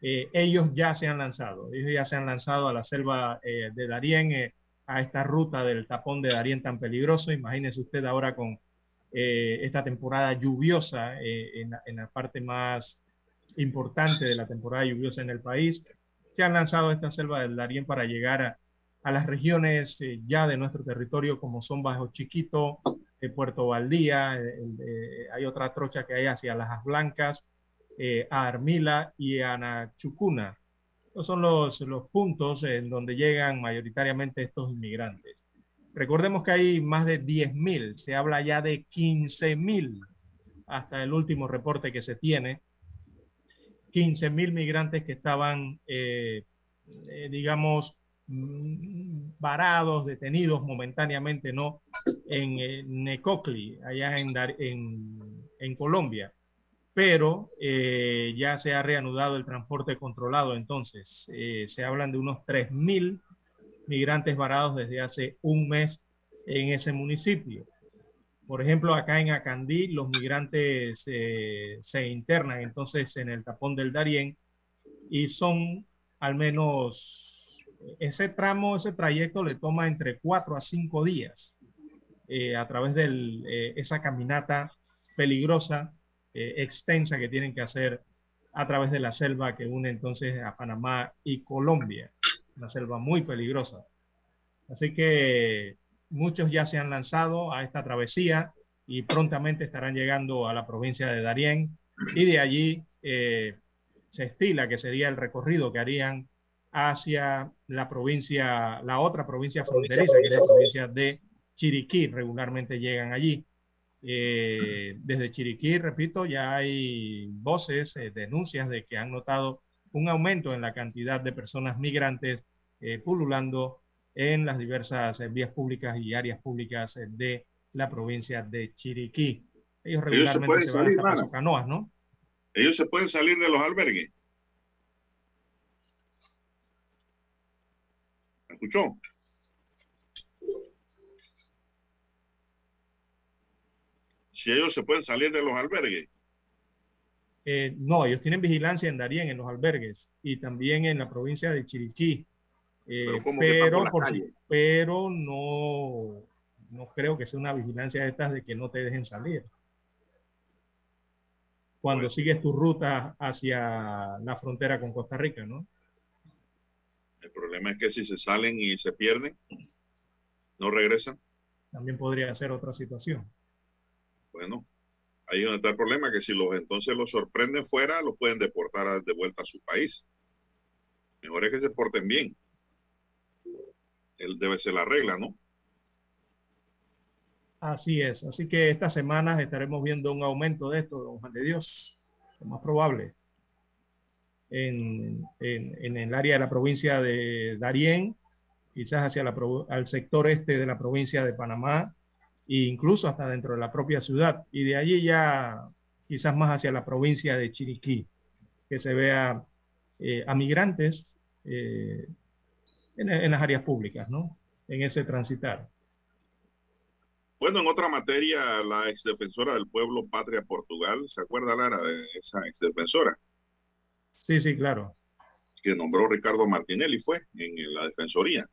ellos ya se han lanzado, ellos ya se han lanzado a la selva de Darién, a esta ruta del tapón de Darién tan peligroso. Imagínese usted ahora con eh, esta temporada lluviosa eh, en, la parte más importante de la temporada lluviosa en el país. Se han lanzado esta selva del Darién para llegar a, las regiones eh, ya de nuestro territorio como son Bajo Chiquito, Puerto Valdía, hay otra trocha que hay hacia Las Blancas, a Armila y a Nachucuna estos son los, puntos en donde llegan mayoritariamente estos inmigrantes. Recordemos que hay más de 10.000, se habla ya de 15.000 hasta el último reporte que se tiene. 15.000 migrantes que estaban, eh, eh, digamos, mm, varados, detenidos momentáneamente, ¿no? En eh, Necocli, allá en Colombia pero eh, ya se ha reanudado el transporte controlado. Entonces, eh, se hablan de unos 3.000 migrantes varados desde hace un mes en ese municipio. Por ejemplo, acá en Acandí, los migrantes eh, se internan entonces en el tapón del Darién y son al menos ese tramo, ese trayecto le toma entre cuatro a cinco días a través de esa caminata peligrosa eh, extensa que tienen que hacer a través de la selva que une entonces a Panamá y Colombia, una selva muy peligrosa. Así que muchos ya se han lanzado a esta travesía y prontamente estarán llegando a la provincia de Darién y de allí eh, se estila que sería el recorrido que harían hacia la provincia, la otra provincia fronteriza, que es la provincia de Chiriquí, regularmente llegan allí. Eh, desde Chiriquí, repito, ya hay voces, eh, denuncias de que han notado un aumento en la cantidad de personas migrantes eh, pululando en las diversas vías públicas y áreas públicas de la provincia de Chiriquí. Ellos regularmente se, van hasta canoas, ¿no? Ellos se pueden salir de los albergues. ¿Me escuchó? Si ellos se pueden salir de los albergues. Eh, no, ellos tienen vigilancia en Darien, en los albergues, y también en la provincia de Chiriquí. Eh, pero, pero, no, no creo que sea una vigilancia de estas de que no te dejen salir. Cuando sigues tu ruta hacia la frontera con Costa Rica, ¿no? El problema es que si se salen y se pierden, no regresan. También podría ser otra situación. Bueno, ahí es donde está el problema, que si los entonces los sorprenden fuera, los pueden deportar de vuelta a su país. Mejor es que se porten bien. Él debe ser la regla, ¿no? Así es. Así que estas semanas estaremos viendo un aumento de esto, don Juan de Dios. Lo más probable. En, en, el área de la provincia de Darién, quizás hacia la, al sector este de la provincia de Panamá, e incluso hasta dentro de la propia ciudad. Y de allí ya quizás más hacia la provincia de Chiriquí, que se vea eh, a migrantes eh, en, las áreas públicas, ¿no? En ese transitar. Bueno, en otra materia, la exdefensora del pueblo Patria Portugal, ¿se acuerda Lara de esa exdefensora? Sí, sí, claro. Que nombró Ricardo Martinelli fue en la defensoría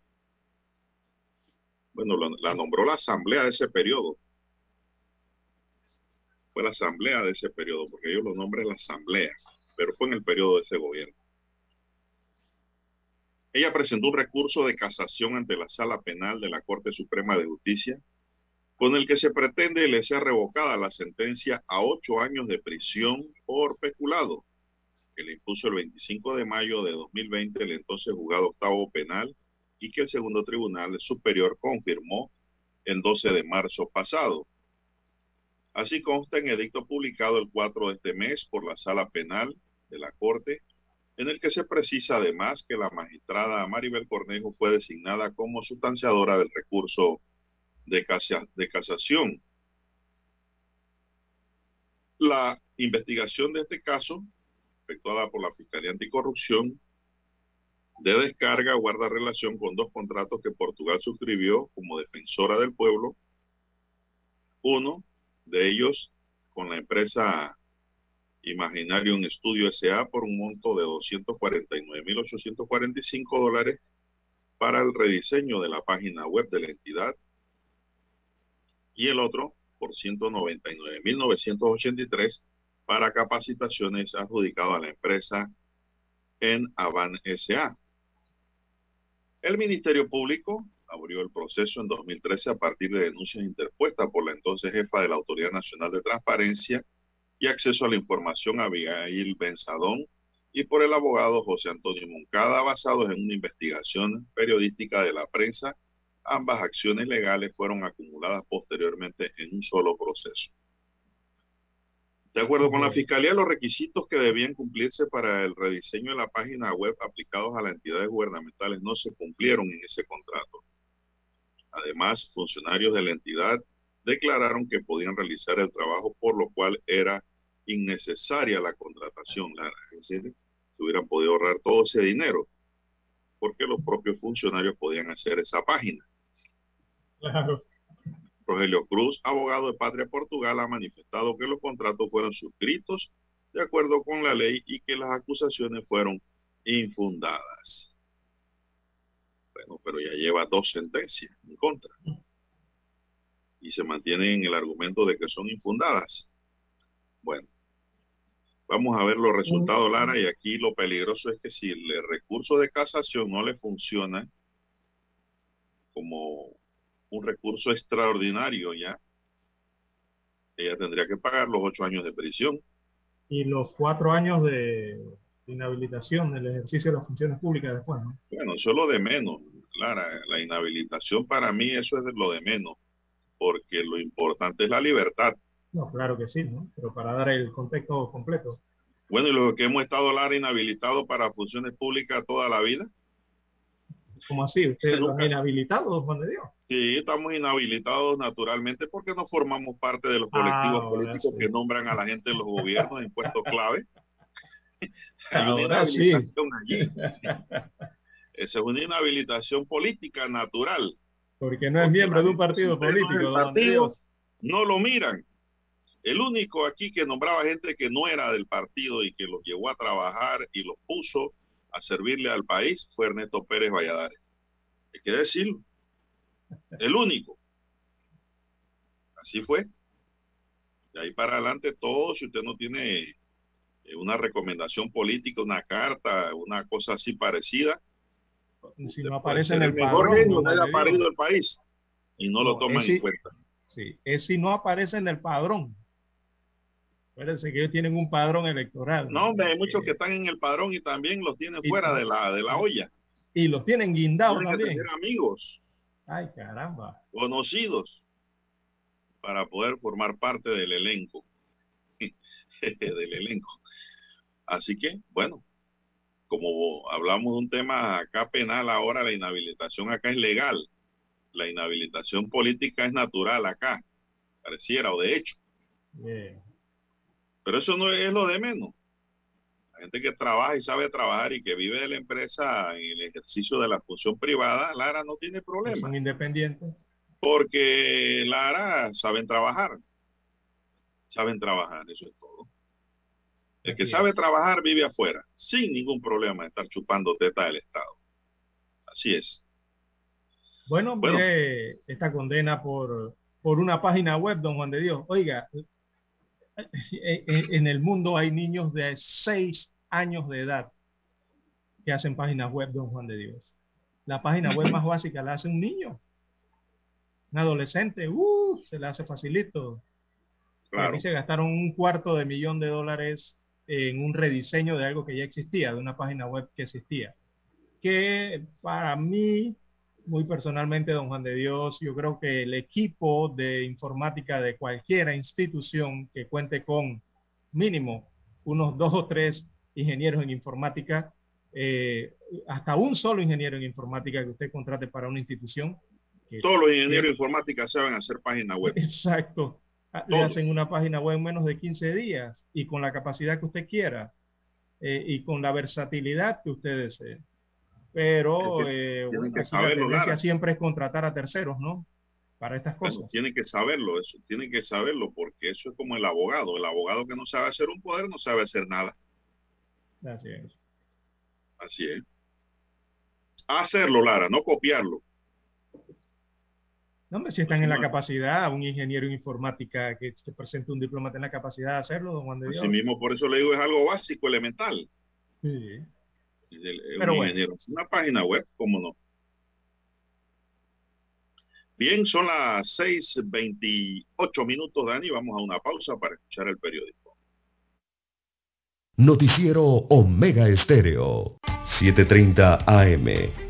bueno, la nombró la asamblea de ese periodo. Fue la asamblea de ese periodo, porque ellos lo nombran la asamblea, pero fue en el periodo de ese gobierno. Ella presentó un recurso de casación ante la sala penal de la Corte Suprema de Justicia, con el que se pretende le sea revocada la sentencia a ocho años de prisión por peculado, que le impuso el 25 de mayo de 2020 el entonces juzgado octavo penal y que el segundo tribunal superior confirmó el 12 de marzo pasado. Así consta en edicto publicado el 4 de este mes por la Sala Penal de la Corte, en el que se precisa además que la magistrada Maribel Cornejo fue designada como sustanciadora del recurso de, de casación. La investigación de este caso, efectuada por la Fiscalía Anticorrupción, de descarga guarda relación con dos contratos que Portugal suscribió como defensora del pueblo. Uno de ellos con la empresa Imaginarium Studio SA por un monto de 249.845 dólares para el rediseño de la página web de la entidad y el otro por 199.983 para capacitaciones adjudicado a la empresa en Avan SA. El Ministerio Público abrió el proceso en 2013 a partir de denuncias interpuestas por la entonces jefa de la Autoridad Nacional de Transparencia y Acceso a la Información, Abigail Benzadón, y por el abogado José Antonio Moncada, basados en una investigación periodística de la prensa. Ambas acciones legales fueron acumuladas posteriormente en un solo proceso. De acuerdo con la Fiscalía, los requisitos que debían cumplirse para el rediseño de la página web aplicados a las entidades gubernamentales no se cumplieron en ese contrato. Además, funcionarios de la entidad declararon que podían realizar el trabajo, por lo cual era innecesaria la contratación. Es decir, se hubieran podido ahorrar todo ese dinero, porque los propios funcionarios podían hacer esa página. Claro. Rogelio Cruz, abogado de Patria Portugal, ha manifestado que los contratos fueron suscritos de acuerdo con la ley y que las acusaciones fueron infundadas. Bueno, pero ya lleva dos sentencias en contra. Y se mantiene en el argumento de que son infundadas. Bueno, vamos a ver los resultados, Lara, y aquí lo peligroso es que si el recurso de casación no le funciona como un recurso extraordinario ya, ella tendría que pagar los ocho años de prisión. Y los cuatro años de inhabilitación del ejercicio de las funciones públicas después, ¿no? Bueno, eso es lo de menos, Clara. La inhabilitación para mí eso es lo de menos, porque lo importante es la libertad. No, claro que sí, ¿no? Pero para dar el contexto completo. Bueno, y lo que hemos estado, Lara, inhabilitado para funciones públicas toda la vida. ¿Cómo así? ¿Ustedes los han inhabilitado, Juan de Dios? Sí, estamos inhabilitados naturalmente porque no formamos parte de los colectivos Ah, ahora políticos sí. que nombran a la gente en los gobiernos en puestos clave. Hay una Ahora sí. inhabilitación allí. Esa es una inhabilitación política natural. Porque no es miembro de un partido político, de partido, no lo miran. El único aquí que nombraba gente que no era del partido y que los llevó a trabajar y los puso a servirle al país fue Ernesto Pérez Valladares. Hay que decirlo. El único. Así fue. De ahí para adelante todo, si usted no tiene eh, una recomendación política, una carta, una cosa así parecida, Si no aparece en el mejor padrón. genio Juan haya parido el país y no, lo No, toman en cuenta. Sí, es si no aparece en el padrón. Acuérdense que ellos tienen un padrón electoral. No, hombre, hay muchos Eh, que están en el padrón y también los tienen y- fuera de la, de la olla. Y los tienen guindados también. amigos, Ay, caramba. conocidos, para poder formar parte del elenco. del elenco. Así que, bueno, como hablamos de un tema acá penal, ahora la inhabilitación acá es legal. La inhabilitación política es natural acá, pareciera, o de hecho. Pero eso no es lo de menos. La gente que trabaja y sabe trabajar y que vive de la empresa en el ejercicio de la función privada, Lara no tiene problema. Son independientes. Porque Lara saben trabajar. Saben trabajar, eso es todo. El que sabe trabajar vive afuera, sin ningún problema de estar chupando teta del Estado. Así es. Bueno, Bueno. mire esta condena por, por una página web, don Juan de Dios. Oiga, en, en- en el mundo hay niños de 6 años de edad que hacen páginas web, don Juan de Dios. La página web más básica la hace un niño. Un adolescente, uh, se le hace facilito. Claro. Aquí se gastaron un cuarto de millón de dólares en un rediseño de algo que ya existía, de una página web que existía. Que para mí, muy personalmente, don Juan de Dios, yo creo que el equipo de informática de cualquier institución que cuente con mínimo unos dos o tres ingenieros en informática, eh, hasta un solo ingeniero en informática que usted contrate para una institución, Todos los ingenieros de informática saben hacer páginas web. Exacto. Ah, le hacen una página web en menos de 15 días y con la capacidad que usted quiera eh, y con la versatilidad que usted desee. Pero eh, que saberlo, la tendencia siempre es contratar a terceros, ¿no? Para estas cosas. tienen que saberlo, eso, tienen que saberlo, porque eso es como el abogado. El abogado que no sabe hacer un poder no sabe hacer nada. Así es. Así es. Hacerlo, Lara, no copiarlo. No, hombre, si están en la capacidad, un ingeniero en informática que se presente un diploma tiene la capacidad de hacerlo, don Juan de Dios. Así mismo, por eso le digo, es algo básico, elemental. Sí. Pero bueno. Una página web, ¿cómo no? Bien, son las 6.28 minutos, Dani. Vamos a una pausa para escuchar el periódico. Noticiero Omega Estéreo, 7.30 AM.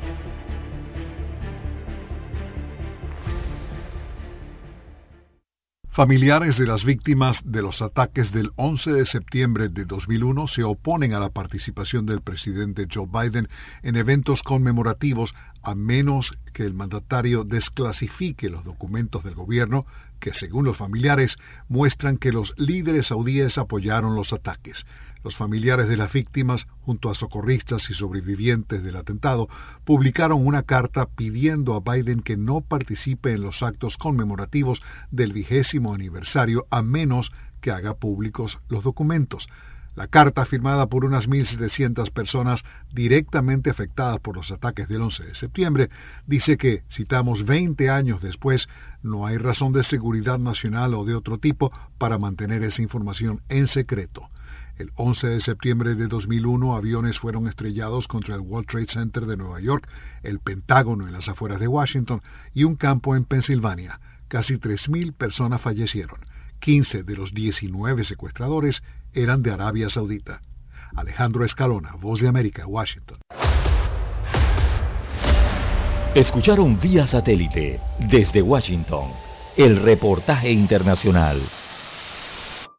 Familiares de las víctimas de los ataques del 11 de septiembre de 2001 se oponen a la participación del presidente Joe Biden en eventos conmemorativos a menos que el mandatario desclasifique los documentos del gobierno que, según los familiares, muestran que los líderes saudíes apoyaron los ataques. Los familiares de las víctimas, junto a socorristas y sobrevivientes del atentado, publicaron una carta pidiendo a Biden que no participe en los actos conmemorativos del vigésimo aniversario a menos que haga públicos los documentos. La carta, firmada por unas 1.700 personas directamente afectadas por los ataques del 11 de septiembre, dice que, citamos 20 años después, no hay razón de seguridad nacional o de otro tipo para mantener esa información en secreto. El 11 de septiembre de 2001, aviones fueron estrellados contra el World Trade Center de Nueva York, el Pentágono en las afueras de Washington y un campo en Pensilvania. Casi 3.000 personas fallecieron. 15 de los 19 secuestradores eran de Arabia Saudita. Alejandro Escalona, Voz de América, Washington. Escucharon vía satélite desde Washington el reportaje internacional.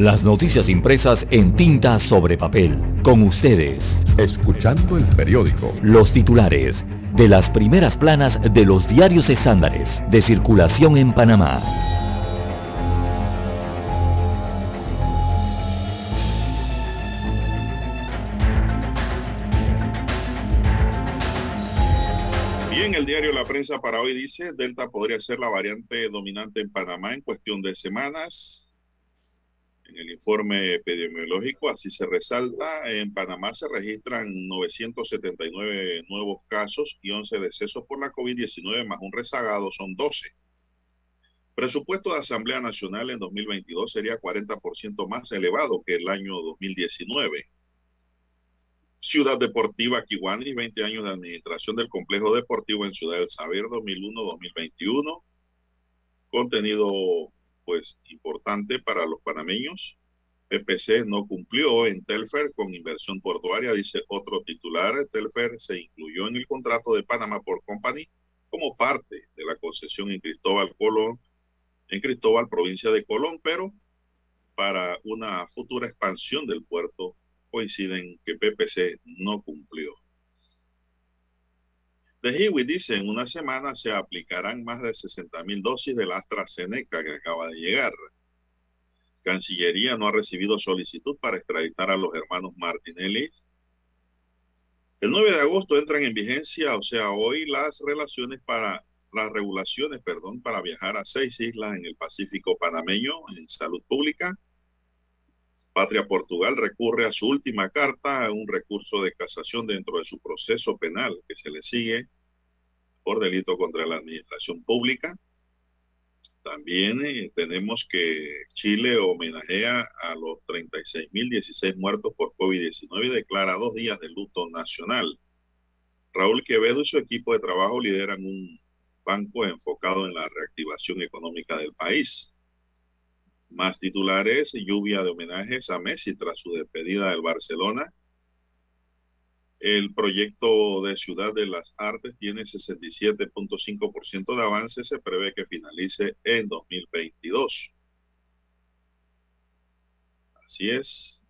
Las noticias impresas en tinta sobre papel. Con ustedes. Escuchando el periódico. Los titulares de las primeras planas de los diarios estándares de circulación en Panamá. Bien, el diario La Prensa para hoy dice, Delta podría ser la variante dominante en Panamá en cuestión de semanas. En el informe epidemiológico así se resalta, en Panamá se registran 979 nuevos casos y 11 decesos por la COVID-19 más un rezagado, son 12. Presupuesto de Asamblea Nacional en 2022 sería 40% más elevado que el año 2019. Ciudad Deportiva Kiwani, 20 años de administración del complejo deportivo en Ciudad del Saber 2001-2021. Contenido pues importante para los panameños. PPC no cumplió en Telfer con inversión portuaria, dice otro titular. Telfer se incluyó en el contrato de Panama por Company como parte de la concesión en Cristóbal Colón, en Cristóbal, provincia de Colón, pero para una futura expansión del puerto coinciden que PPC no cumplió. De Hiwi dice, en una semana se aplicarán más de 60 mil dosis de la AstraZeneca que acaba de llegar. Cancillería no ha recibido solicitud para extraditar a los hermanos Martinelli. El 9 de agosto entran en vigencia, o sea, hoy las relaciones para las regulaciones, perdón, para viajar a seis islas en el Pacífico panameño en salud pública. Patria Portugal recurre a su última carta a un recurso de casación dentro de su proceso penal que se le sigue por delito contra la administración pública. También eh, tenemos que Chile homenajea a los 36.016 muertos por COVID-19 y declara dos días de luto nacional. Raúl Quevedo y su equipo de trabajo lideran un banco enfocado en la reactivación económica del país. Más titulares, lluvia de homenajes a Messi tras su despedida del Barcelona. El proyecto de Ciudad de las Artes tiene 67.5% de avance. Se prevé que finalice en 2022. Así es.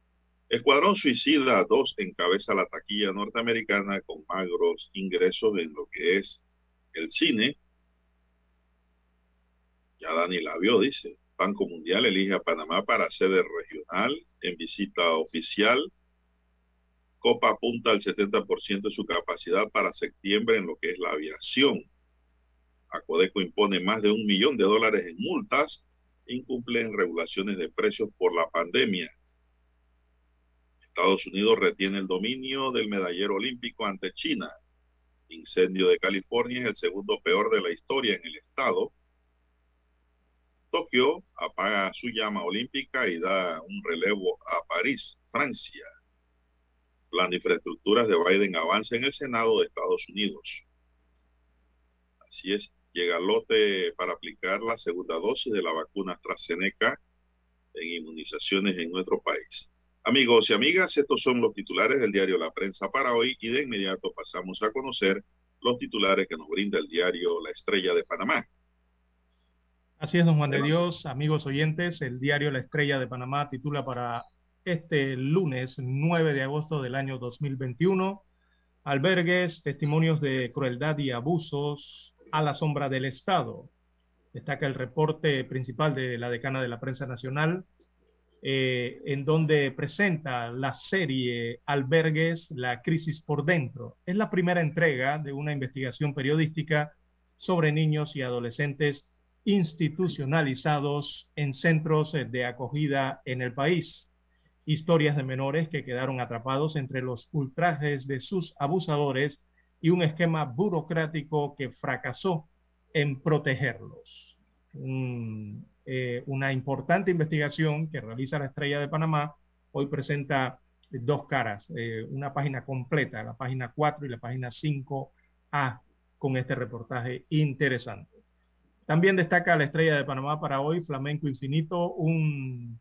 Escuadrón Suicida 2 encabeza la taquilla norteamericana con magros ingresos en lo que es el cine. Ya Dani la vio, dice. Banco Mundial elige a Panamá para sede regional en visita oficial Copa apunta al 70% de su capacidad para septiembre en lo que es la aviación. Acodeco impone más de un millón de dólares en multas e incumple en regulaciones de precios por la pandemia. Estados Unidos retiene el dominio del medallero olímpico ante China. Incendio de California es el segundo peor de la historia en el estado. Tokio apaga su llama olímpica y da un relevo a París, Francia plan de infraestructuras de Biden avanza en el Senado de Estados Unidos. Así es, llega el lote para aplicar la segunda dosis de la vacuna AstraZeneca en inmunizaciones en nuestro país. Amigos y amigas, estos son los titulares del diario La Prensa para hoy y de inmediato pasamos a conocer los titulares que nos brinda el diario La Estrella de Panamá. Así es, don Juan de Dios, amigos oyentes, el diario La Estrella de Panamá titula para este lunes 9 de agosto del año 2021. Albergues, testimonios de crueldad y abusos a la sombra del Estado. Destaca el reporte principal de la decana de la prensa nacional, eh, en donde presenta la serie Albergues, la crisis por dentro. Es la primera entrega de una investigación periodística sobre niños y adolescentes institucionalizados en centros de acogida en el país historias de menores que quedaron atrapados entre los ultrajes de sus abusadores y un esquema burocrático que fracasó en protegerlos. Eh, una importante investigación que realiza la Estrella de Panamá hoy presenta dos caras, eh, una página completa, la página 4 y la página 5A, con este reportaje interesante. También destaca la Estrella de Panamá para hoy, Flamenco Infinito, un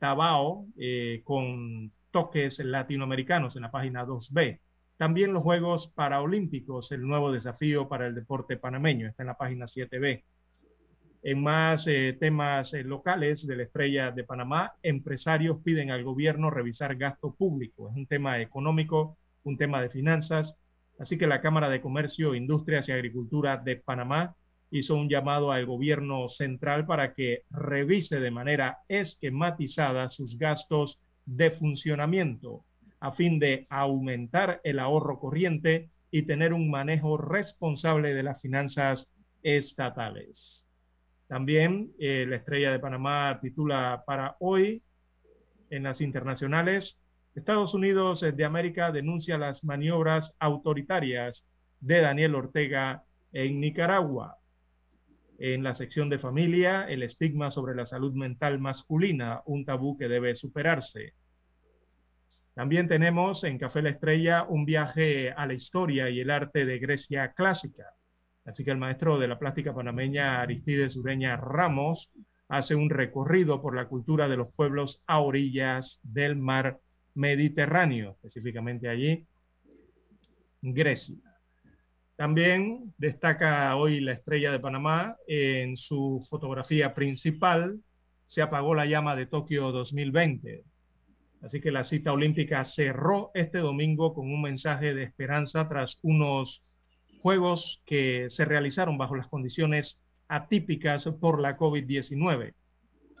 Tabao eh, con toques latinoamericanos en la página 2B. También los Juegos Paraolímpicos, el nuevo desafío para el deporte panameño, está en la página 7B. En más eh, temas eh, locales de la estrella de Panamá, empresarios piden al gobierno revisar gasto público. Es un tema económico, un tema de finanzas. Así que la Cámara de Comercio, Industrias y Agricultura de Panamá hizo un llamado al gobierno central para que revise de manera esquematizada sus gastos de funcionamiento a fin de aumentar el ahorro corriente y tener un manejo responsable de las finanzas estatales. También eh, la estrella de Panamá titula para hoy en las internacionales, Estados Unidos de América denuncia las maniobras autoritarias de Daniel Ortega en Nicaragua. En la sección de familia, el estigma sobre la salud mental masculina, un tabú que debe superarse. También tenemos en Café La Estrella un viaje a la historia y el arte de Grecia clásica. Así que el maestro de la plástica panameña Aristides Ureña Ramos hace un recorrido por la cultura de los pueblos a orillas del mar Mediterráneo, específicamente allí, Grecia. También destaca hoy la estrella de Panamá en su fotografía principal. Se apagó la llama de Tokio 2020. Así que la cita olímpica cerró este domingo con un mensaje de esperanza tras unos Juegos que se realizaron bajo las condiciones atípicas por la COVID-19.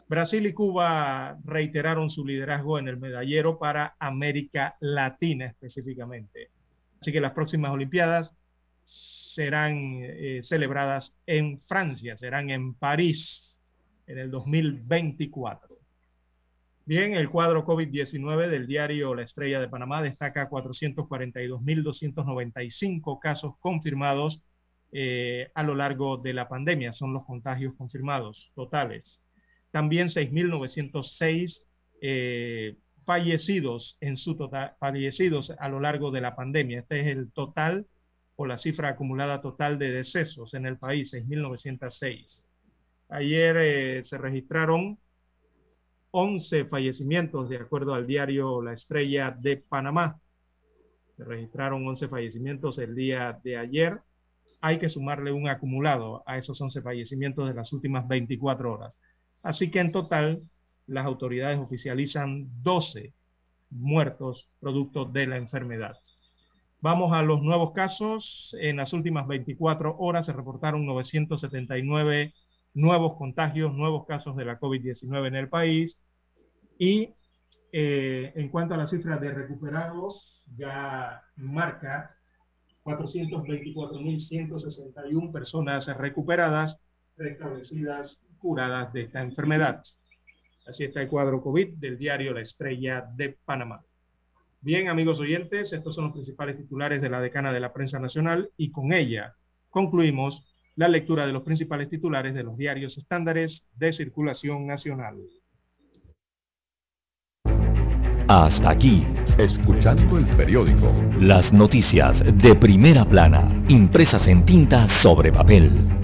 Brasil y Cuba reiteraron su liderazgo en el medallero para América Latina específicamente. Así que las próximas Olimpiadas serán eh, celebradas en Francia, serán en París en el 2024. Bien, el cuadro COVID-19 del diario La Estrella de Panamá destaca 442.295 casos confirmados eh, a lo largo de la pandemia. Son los contagios confirmados totales. También 6.906 eh, fallecidos en su total, fallecidos a lo largo de la pandemia. Este es el total o la cifra acumulada total de decesos en el país, 6.906. Ayer eh, se registraron 11 fallecimientos, de acuerdo al diario La Estrella de Panamá. Se registraron 11 fallecimientos el día de ayer. Hay que sumarle un acumulado a esos 11 fallecimientos de las últimas 24 horas. Así que en total, las autoridades oficializan 12 muertos producto de la enfermedad. Vamos a los nuevos casos. En las últimas 24 horas se reportaron 979 nuevos contagios, nuevos casos de la COVID-19 en el país. Y eh, en cuanto a la cifra de recuperados, ya marca 424.161 personas recuperadas, restablecidas, curadas de esta enfermedad. Así está el cuadro COVID del diario La Estrella de Panamá. Bien, amigos oyentes, estos son los principales titulares de la decana de la prensa nacional y con ella concluimos la lectura de los principales titulares de los diarios estándares de circulación nacional. Hasta aquí, Escuchando el periódico. las noticias de primera plana, impresas en tinta sobre papel.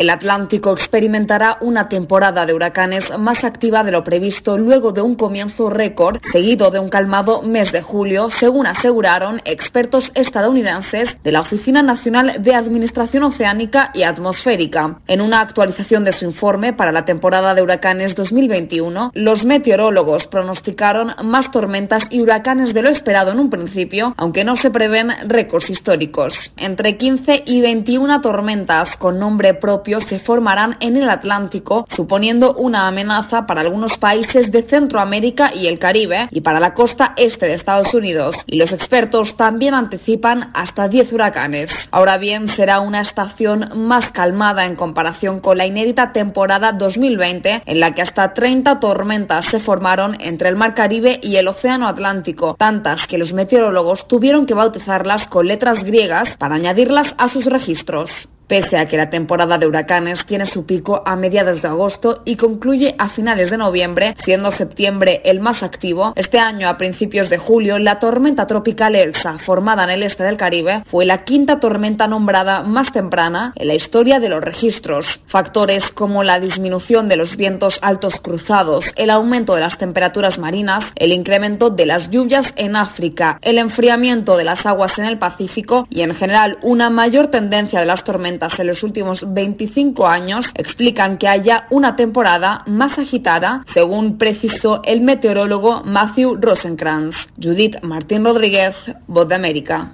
El Atlántico experimentará una temporada de huracanes más activa de lo previsto luego de un comienzo récord seguido de un calmado mes de julio, según aseguraron expertos estadounidenses de la Oficina Nacional de Administración Oceánica y Atmosférica. En una actualización de su informe para la temporada de huracanes 2021, los meteorólogos pronosticaron más tormentas y huracanes de lo esperado en un principio, aunque no se prevén récords históricos. Entre 15 y 21 tormentas con nombre propio se formarán en el Atlántico, suponiendo una amenaza para algunos países de Centroamérica y el Caribe y para la costa este de Estados Unidos. Y los expertos también anticipan hasta 10 huracanes. Ahora bien, será una estación más calmada en comparación con la inédita temporada 2020, en la que hasta 30 tormentas se formaron entre el Mar Caribe y el Océano Atlántico, tantas que los meteorólogos tuvieron que bautizarlas con letras griegas para añadirlas a sus registros. Pese a que la temporada de huracanes tiene su pico a mediados de agosto y concluye a finales de noviembre, siendo septiembre el más activo, este año a principios de julio la tormenta tropical Elsa, formada en el este del Caribe, fue la quinta tormenta nombrada más temprana en la historia de los registros. Factores como la disminución de los vientos altos cruzados, el aumento de las temperaturas marinas, el incremento de las lluvias en África, el enfriamiento de las aguas en el Pacífico y en general una mayor tendencia de las tormentas en los últimos 25 años explican que haya una temporada más agitada, según precisó el meteorólogo Matthew Rosenkrantz. Judith Martín Rodríguez, Voz de América.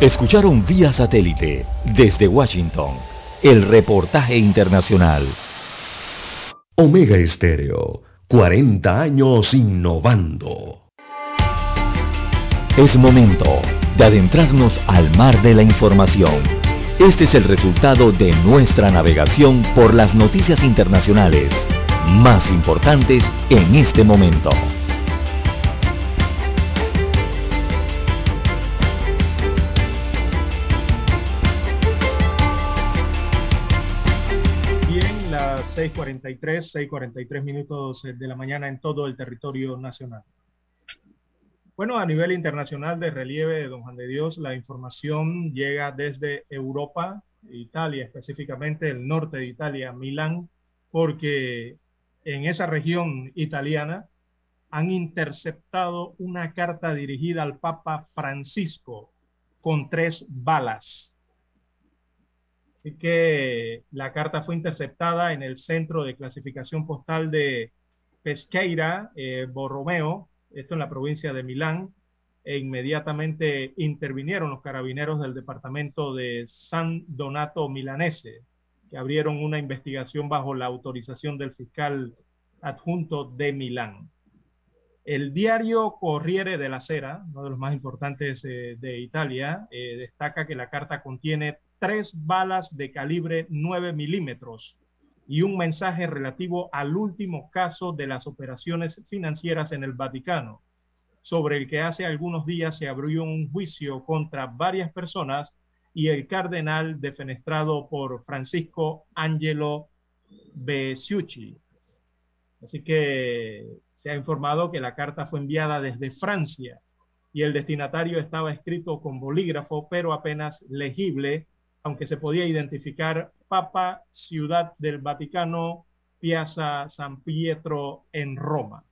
Escucharon vía satélite desde Washington el reportaje internacional. Omega Estéreo, 40 años innovando. Es momento de adentrarnos al mar de la información. Este es el resultado de nuestra navegación por las noticias internacionales más importantes en este momento. Bien, las 6.43, 6.43 minutos de la mañana en todo el territorio nacional. Bueno, a nivel internacional de relieve, don Juan de Dios, la información llega desde Europa, Italia, específicamente el norte de Italia, Milán, porque en esa región italiana han interceptado una carta dirigida al Papa Francisco con tres balas. Así que la carta fue interceptada en el centro de clasificación postal de Pesqueira, eh, Borromeo, esto en la provincia de Milán, e inmediatamente intervinieron los carabineros del departamento de San Donato Milanese, que abrieron una investigación bajo la autorización del fiscal adjunto de Milán. El diario Corriere della Sera, uno de los más importantes eh, de Italia, eh, destaca que la carta contiene tres balas de calibre 9 milímetros y un mensaje relativo al último caso de las operaciones financieras en el Vaticano, sobre el que hace algunos días se abrió un juicio contra varias personas y el cardenal defenestrado por Francisco Angelo Besiucci. Así que se ha informado que la carta fue enviada desde Francia y el destinatario estaba escrito con bolígrafo, pero apenas legible, aunque se podía identificar Papa, Ciudad del Vaticano, Piazza San Pietro en Roma.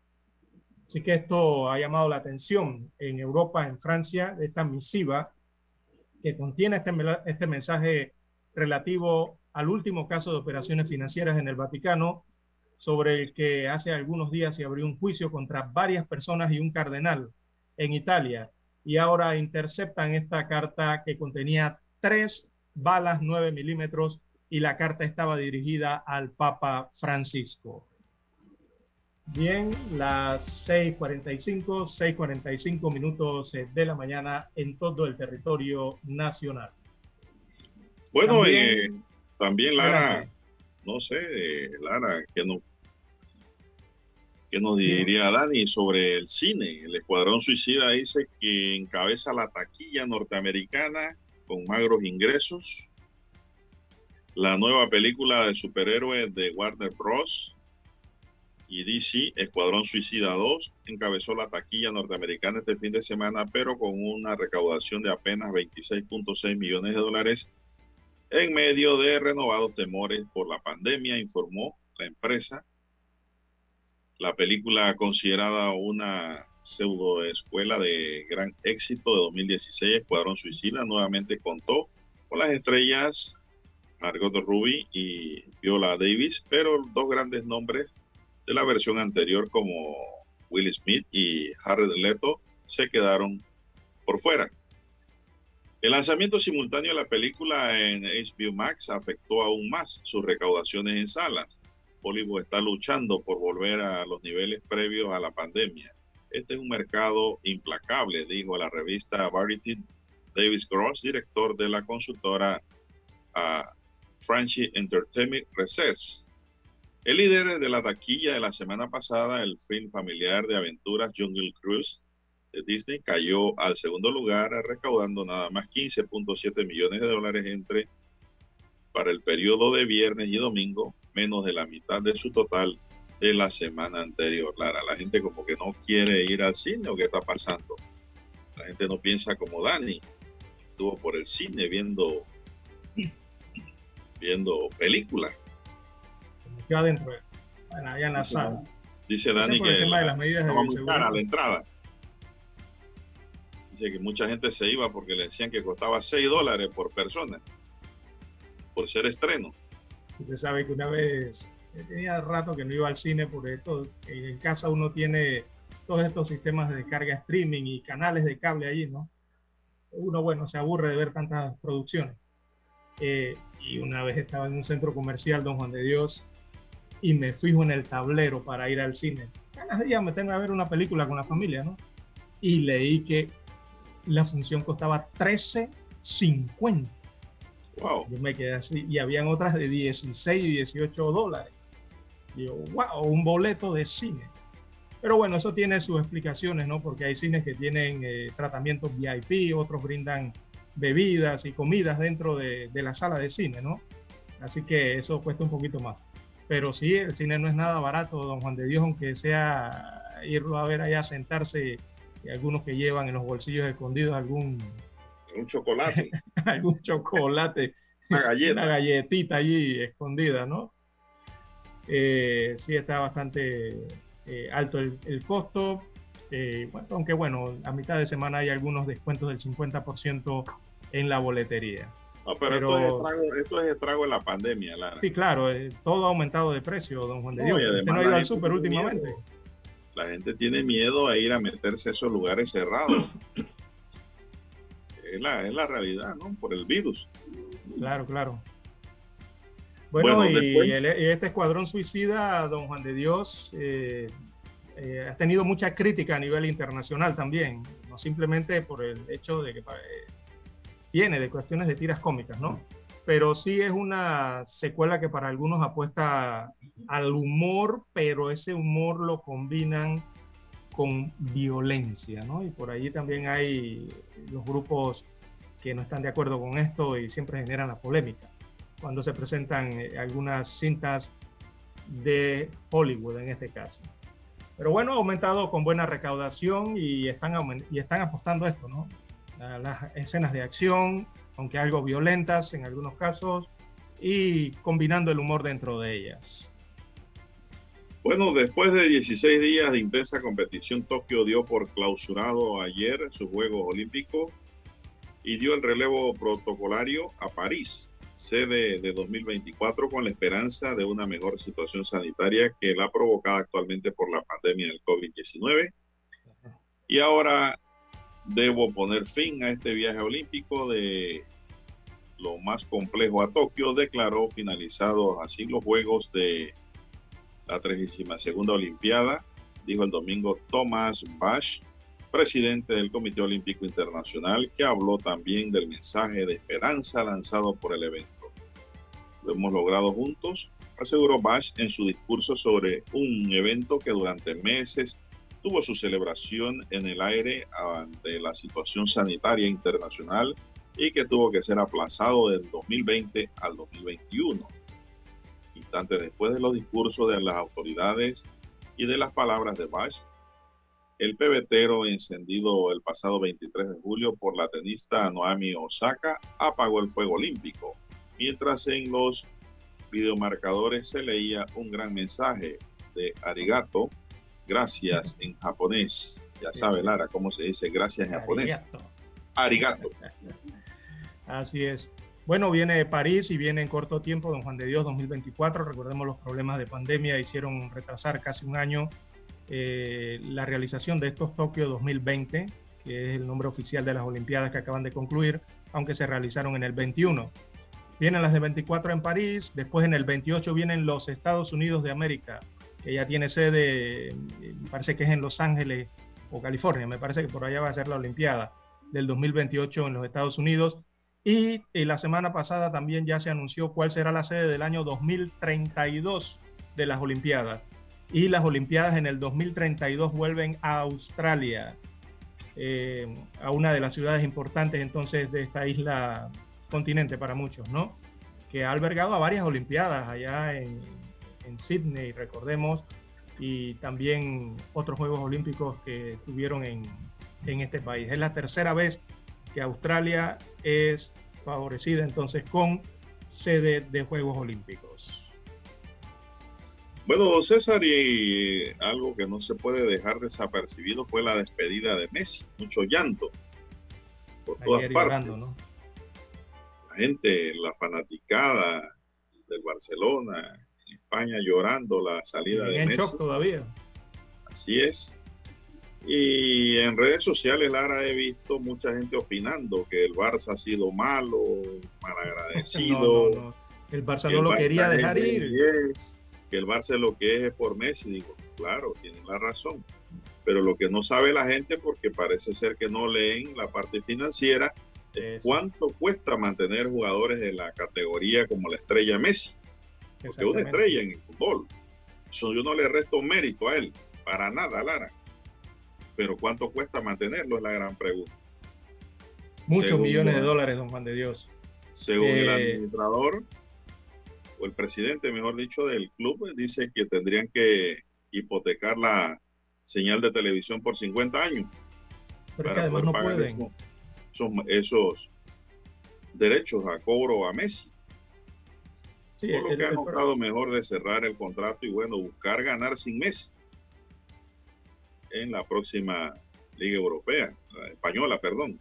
Así que esto ha llamado la atención en Europa, en Francia, esta misiva que contiene este, este mensaje relativo al último caso de operaciones financieras en el Vaticano, sobre el que hace algunos días se abrió un juicio contra varias personas y un cardenal en Italia. Y ahora interceptan esta carta que contenía tres balas 9 milímetros y la carta estaba dirigida al Papa Francisco. Bien, las 6.45, 6.45 minutos de la mañana en todo el territorio nacional. Bueno, también, eh, también Lara, no sé, eh, Lara, que nos, que nos diría Dani sobre el cine? El Escuadrón Suicida dice que encabeza la taquilla norteamericana con magros ingresos. La nueva película de superhéroes de Warner Bros. y DC, Escuadrón Suicida 2, encabezó la taquilla norteamericana este fin de semana, pero con una recaudación de apenas 26.6 millones de dólares en medio de renovados temores por la pandemia, informó la empresa. La película considerada una pseudo escuela de gran éxito de 2016, Escuadrón Suicida, nuevamente contó con las estrellas Margot Ruby y Viola Davis, pero dos grandes nombres de la versión anterior como Will Smith y Jared Leto se quedaron por fuera. El lanzamiento simultáneo de la película en HBO Max afectó aún más sus recaudaciones en salas. Hollywood está luchando por volver a los niveles previos a la pandemia. Este es un mercado implacable, dijo la revista Variety Davis Gross, director de la consultora uh, Franchi Entertainment Research. El líder de la taquilla de la semana pasada, el film familiar de aventuras Jungle Cruise, de Disney cayó al segundo lugar, recaudando nada más 15.7 millones de dólares entre para el periodo de viernes y domingo, menos de la mitad de su total de la semana anterior. Lara, la gente como que no quiere ir al cine o qué está pasando. La gente no piensa como Dani. Estuvo por el cine viendo viendo películas. Yo adentro, bueno, allá en la Dice, sala. Dice Dani que tema de la- las medidas de estaba muy la entrada. Dice que mucha gente se iba porque le decían que costaba 6 dólares por persona, por ser estreno. Usted sabe que una vez tenía rato que no iba al cine por esto. En casa uno tiene todos estos sistemas de carga streaming y canales de cable allí, ¿no? Uno, bueno, se aburre de ver tantas producciones. Eh, y una vez estaba en un centro comercial, Don Juan de Dios, y me fijo en el tablero para ir al cine. Ganas de ir a meterme a ver una película con la familia, ¿no? Y leí que la función costaba 13.50. Wow. Yo me quedé así. Y habían otras de 16 y 18 dólares. Digo, wow, un boleto de cine. Pero bueno, eso tiene sus explicaciones, ¿no? Porque hay cines que tienen eh, tratamientos VIP, otros brindan bebidas y comidas dentro de, de la sala de cine, ¿no? Así que eso cuesta un poquito más. Pero sí, el cine no es nada barato, don Juan de Dios, aunque sea irlo a ver allá, sentarse, y algunos que llevan en los bolsillos escondidos algún, Un chocolate, algún chocolate, una galleta. una galletita allí escondida, ¿no? Eh, sí está bastante eh, alto el, el costo, eh, bueno, aunque bueno, a mitad de semana hay algunos descuentos del 50% en la boletería. No, pero, Pero- Esto, es estrago, esto es estrago de la pandemia, Lara. Sí, claro, eh, todo ha aumentado de precio, don Juan de No, Dios. y Usted no ha ido al súper últimamente. miedo. La gente tiene miedo a ir a meterse a esos lugares cerrados. es, la, es la realidad, ¿no? Por el virus. Claro, claro. Bueno, Bueno, y, después- el- y este escuadrón suicida, don Juan de Dios, eh, eh, ha tenido mucha crítica a nivel internacional también, no simplemente por el hecho de que eh, viene de cuestiones de tiras cómicas, ¿no? Pero sí es una secuela que para algunos apuesta al humor, pero ese humor lo combinan con violencia, ¿no? Y por allí también hay los grupos que no están de acuerdo con esto y siempre generan la polémica cuando se presentan eh, algunas cintas de Hollywood en este caso. Pero bueno, ha aumentado con buena recaudación y están, y están apostando esto, ¿no? A las escenas de acción, aunque algo violentas en algunos casos, y combinando el humor dentro de ellas. Bueno, después de 16 días de intensa competición, Tokio dio por clausurado ayer sus Juegos Olímpicos y dio el relevo protocolario a París, sede de 2024, con la esperanza de una mejor situación sanitaria que la provocada actualmente por la pandemia del COVID-19. Y ahora debo poner fin a este viaje olímpico de lo más complejo a Tokio, declaró finalizados así los Juegos de la 32 Olimpiada, dijo el domingo Thomas Bach, presidente del Comité Olímpico Internacional, que habló también del mensaje de esperanza lanzado por el evento. Lo hemos logrado juntos, aseguró Bach en su discurso sobre un evento que durante meses tuvo su celebración en el aire ante la situación sanitaria internacional y que tuvo que ser aplazado del 2020 al 2021 instantes después de los discursos de las autoridades y de las palabras de Bach, el pebetero encendido el pasado 23 de julio por la tenista Noami Osaka apagó el fuego olímpico, mientras en los videomarcadores se leía un gran mensaje de arigato, gracias en japonés. Ya sabe Lara cómo se dice gracias en japonés. Arigato. Así es. Bueno, viene París y viene en corto tiempo Don Juan de Dios 2024. Recordemos los problemas de pandemia hicieron retrasar casi un año eh, la realización de estos Tokio 2020, que es el nombre oficial de las Olimpiadas que acaban de concluir, aunque se realizaron en el 21. Vienen las de 24 en París, después en el 28 vienen los Estados Unidos de América, que ya tiene sede, eh, me parece que es en Los Ángeles o California, me parece que por allá va a ser la Olimpiada del 2028 en los Estados Unidos. Y, y la semana pasada también ya se anunció cuál será la sede del año 2032 de las Olimpiadas. Y las Olimpiadas en el 2032 vuelven a Australia. eh, a una de las ciudades importantes entonces de esta isla continente para muchos, ¿no? Que ha albergado a varias Olimpiadas allá en, en Sydney, recordemos, y también otros Juegos Olímpicos que tuvieron en, en este país. Es la tercera vez que Australia es favorecida entonces con sede de Juegos Olímpicos. Bueno, don César, y algo que no se puede dejar desapercibido fue la despedida de Messi. Mucho llanto por todas Ayer partes. llorando, ¿no? La gente, la fanaticada del Barcelona, en España llorando la salida de en Messi. shock todavía. Así es. Y en redes sociales, Lara, he visto mucha gente opinando que el Barça ha sido malo, malagradecido. No. El Barça no el lo Barça quería dejar de ir. 10, que el Barça lo que es es por Messi. Digo, claro, tienen la razón. Pero lo que no sabe la gente, porque parece ser que no leen la parte financiera, es cuánto cuesta mantener jugadores de la categoría como la estrella Messi. Porque es una estrella en el fútbol. Eso yo no le resto mérito a él, para nada, Lara. Pero cuánto cuesta mantenerlo es la gran pregunta. Muchos Según millones de dólares, don Juan de Dios. Según el Eh, administrador, o el presidente, mejor dicho, del club, eh, dice que tendrían que hipotecar la señal de televisión por 50 años. Pero para poder no pagar pueden. eso- esos, esos derechos a cobro a Messi. Sí, Por lo el- que han optado mejor de cerrar el contrato y bueno, buscar ganar sin Messi en la próxima Liga Europea, la española, perdón,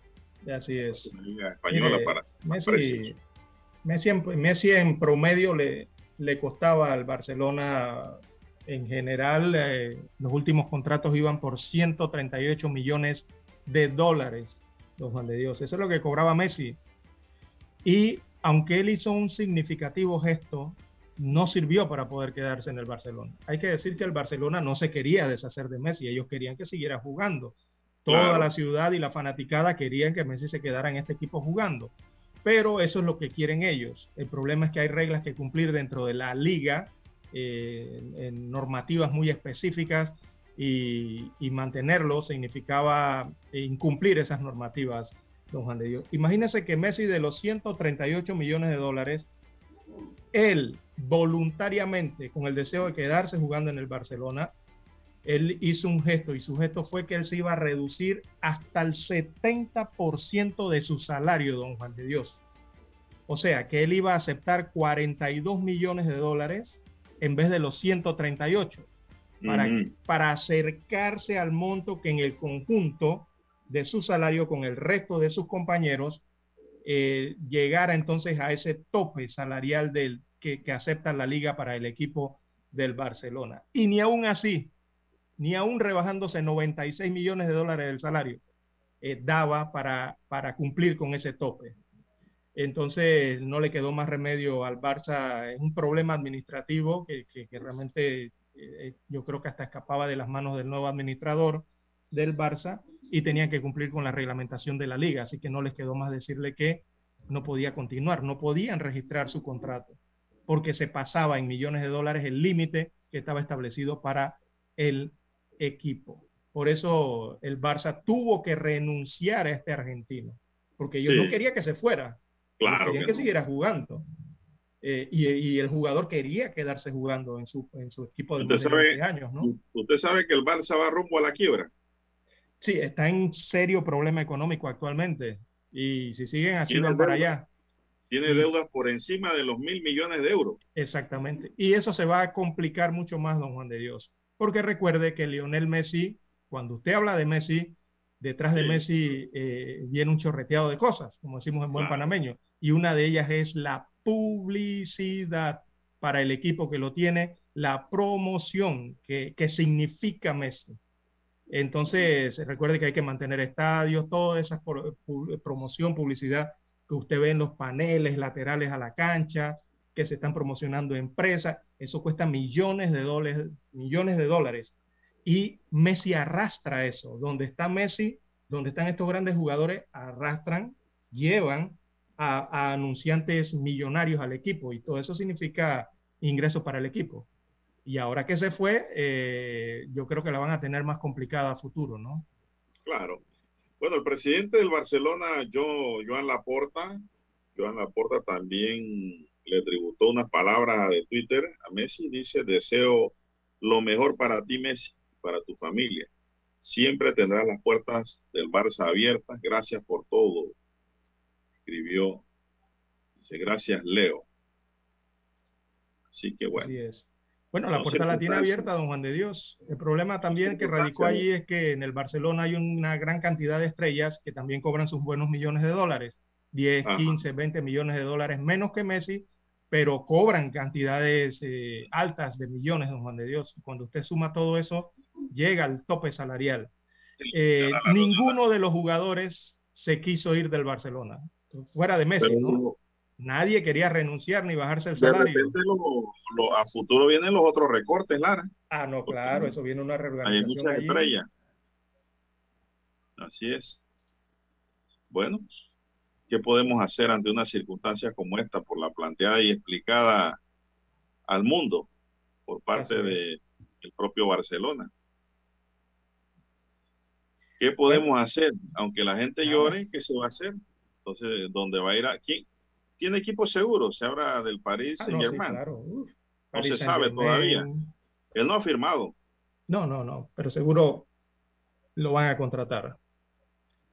Así es. la Liga Española Mire, para más Messi, preciso. Messi, en, Messi en promedio le, le costaba al Barcelona en general, eh, los últimos contratos iban por 138 millones de dólares, don Juan de Dios. Eso es lo que cobraba Messi. Y aunque él hizo un significativo gesto, no sirvió para poder quedarse en el Barcelona. Hay que decir que el Barcelona no se quería deshacer de Messi, ellos querían que siguiera jugando. Toda Claro. la ciudad y la fanaticada querían que Messi se quedara en este equipo jugando. Pero eso es lo que quieren ellos. El problema es que hay reglas que cumplir dentro de la liga, eh, en normativas muy específicas, y, y mantenerlo significaba incumplir esas normativas, don Juan de Dios. Imagínense que Messi de los 138 millones de dólares, él voluntariamente, con el deseo de quedarse jugando en el Barcelona, él hizo un gesto y su gesto fue que él se iba a reducir hasta el 70% de su salario, don Juan de Dios. O sea, que él iba a aceptar 42 millones de dólares en vez de los 138 para, Ujú. para acercarse al monto que en el conjunto de su salario con el resto de sus compañeros eh, llegara entonces a ese tope salarial del, que, que acepta la liga para el equipo del Barcelona. Y ni aún así, ni aún rebajándose 96 millones de dólares del salario, eh, daba para, para cumplir con ese tope. Entonces no le quedó más remedio al Barça. Es un problema administrativo que, que- realmente eh, yo creo que hasta escapaba de las manos del nuevo administrador del Barça y tenían que cumplir con la reglamentación de la liga. Así que no les quedó más decirle que no podía continuar, no podían registrar su contrato porque se pasaba en millones de dólares el límite que estaba establecido para el equipo. Por eso el Barça tuvo que renunciar a este argentino, porque Sí. no querían que se fuera, Claro querían que no. siguiera jugando. Eh, y, y el jugador quería quedarse jugando en su, en su equipo de Usted sabe, 20 años, ¿no? usted sabe que el Barça va rumbo a la quiebra. Sí, está en serio problema económico actualmente. Y si siguen van para allá. Tiene deudas por encima de los mil millones de euros. Exactamente. Y eso se va a complicar mucho más, don Juan de Dios. Porque recuerde que Lionel Messi, cuando usted habla de Messi, detrás de Sí. Messi eh, viene un chorreteado de cosas, como decimos en buen Claro. panameño. Y una de ellas es la publicidad para el equipo que lo tiene, la promoción que, que significa Messi. Entonces, recuerde que hay que mantener estadios, toda esa pu- promoción, publicidad que usted ve en los paneles laterales a la cancha, que se están promocionando empresas, eso cuesta millones de dólares, millones de dólares. Y Messi arrastra eso. Donde está Messi, donde están estos grandes jugadores, arrastran, llevan a, anunciantes millonarios al equipo y todo eso significa ingresos para el equipo. Y ahora que se fue, eh, yo creo que la van a tener más complicada a futuro, ¿no? Claro. Bueno, el presidente del Barcelona, Joan Laporta, Joan Laporta también le tributó unas palabras de Twitter a Messi. Dice, deseo lo mejor para ti, Messi, para tu familia. Siempre tendrás las puertas del Barça abiertas. Gracias por todo. Escribió. Dice, gracias, Leo. Así que bueno. Así es. Bueno, la puerta la tiene abierta, don Juan de Dios. El problema también que radicó allí es que en el Barcelona hay una gran cantidad de estrellas que también cobran sus buenos millones de dólares. 10, 15, 20 millones de dólares menos que Messi, pero cobran cantidades eh, altas de millones, don Juan de Dios. Cuando usted suma todo eso, llega al tope salarial. Eh, ninguno de los jugadores se quiso ir del Barcelona, fuera de Messi, ¿no? Nadie quería renunciar ni bajarse el salario. De repente a futuro vienen los otros recortes, Lara. Ah, no, claro, eso viene una reorganización. Hay muchas estrellas. Así es. Bueno, ¿qué podemos hacer ante una circunstancia como esta por la planteada y explicada al mundo por parte del propio Barcelona? ¿Qué podemos hacer? Aunque la gente llore, ¿qué se va a hacer? Entonces, ¿dónde va a ir? A, ¿quién, tiene equipo seguro, se habla del París Saint Germain. Ah, no, no se sabe todavía. Él no ha firmado. No, no, no, pero seguro lo van a contratar.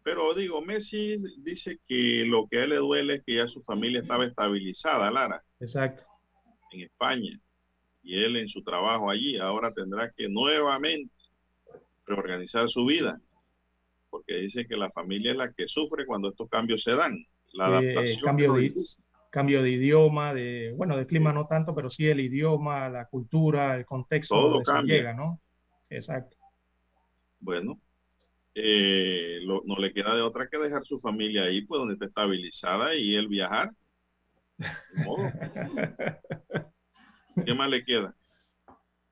Pero digo, Messi dice que lo que a él le duele es que ya su familia estaba estabilizada, Lara. Exacto. En España. Y él en su trabajo allí ahora tendrá que nuevamente reorganizar su vida. Porque dice que la familia es la que sufre cuando estos cambios se dan la adaptación. cambio, de, cambio de idioma, de, bueno, de clima no tanto, pero sí el idioma, la cultura, el contexto Todo donde llega, ¿no? Exacto. Bueno, eh, no le queda de otra que dejar su familia ahí, pues donde está estabilizada y él viajar. ¿Qué más le queda?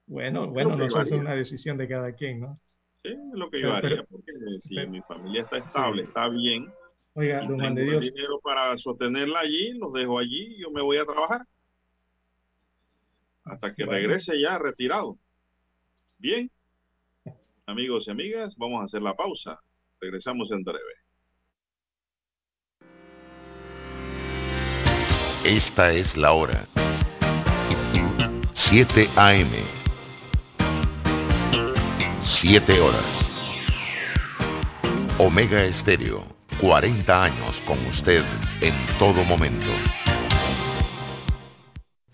Bueno, bueno, no es una decisión de cada quien, ¿no? Sí, es lo que yo haría, porque si mi familia está estable, está bien, Oiga, don Juan de Dios. dinero para sostenerla allí, los dejo allí, yo me voy a trabajar. Hasta que regrese ya retirado. Bien, amigos y amigas, vamos a hacer la pausa. Regresamos en breve. Esta es la hora. 7 AM. 7 horas. Omega Estéreo 40 años con usted en todo momento.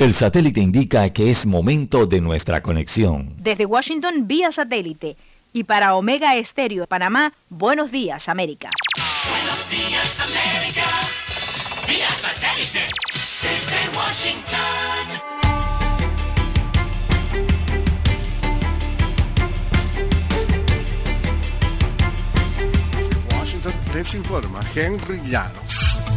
El satélite indica que es momento de nuestra conexión. Desde Washington vía satélite y para Omega Estéreo de Panamá, buenos días América. Buenos días América, vía satélite desde Washington. les informa Henry Llanos.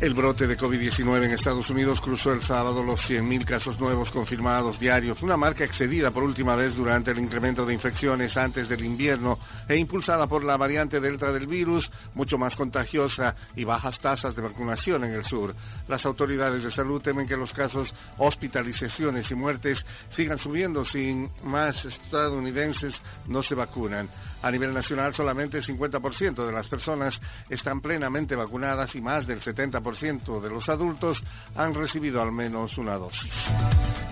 El brote de COVID-19 en Estados Unidos cruzó el sábado los 100.000 casos nuevos confirmados diarios, una marca excedida por última vez durante el incremento de infecciones antes del invierno e impulsada por la variante Delta del virus, mucho más contagiosa y bajas tasas de vacunación en el sur. Las autoridades de salud temen que los casos, hospitalizaciones y muertes sigan subiendo si más estadounidenses no se vacunan. A nivel nacional, solamente 50% de las personas están plenamente vacunadas y más del 70% de los adultos han recibido al menos una dosis.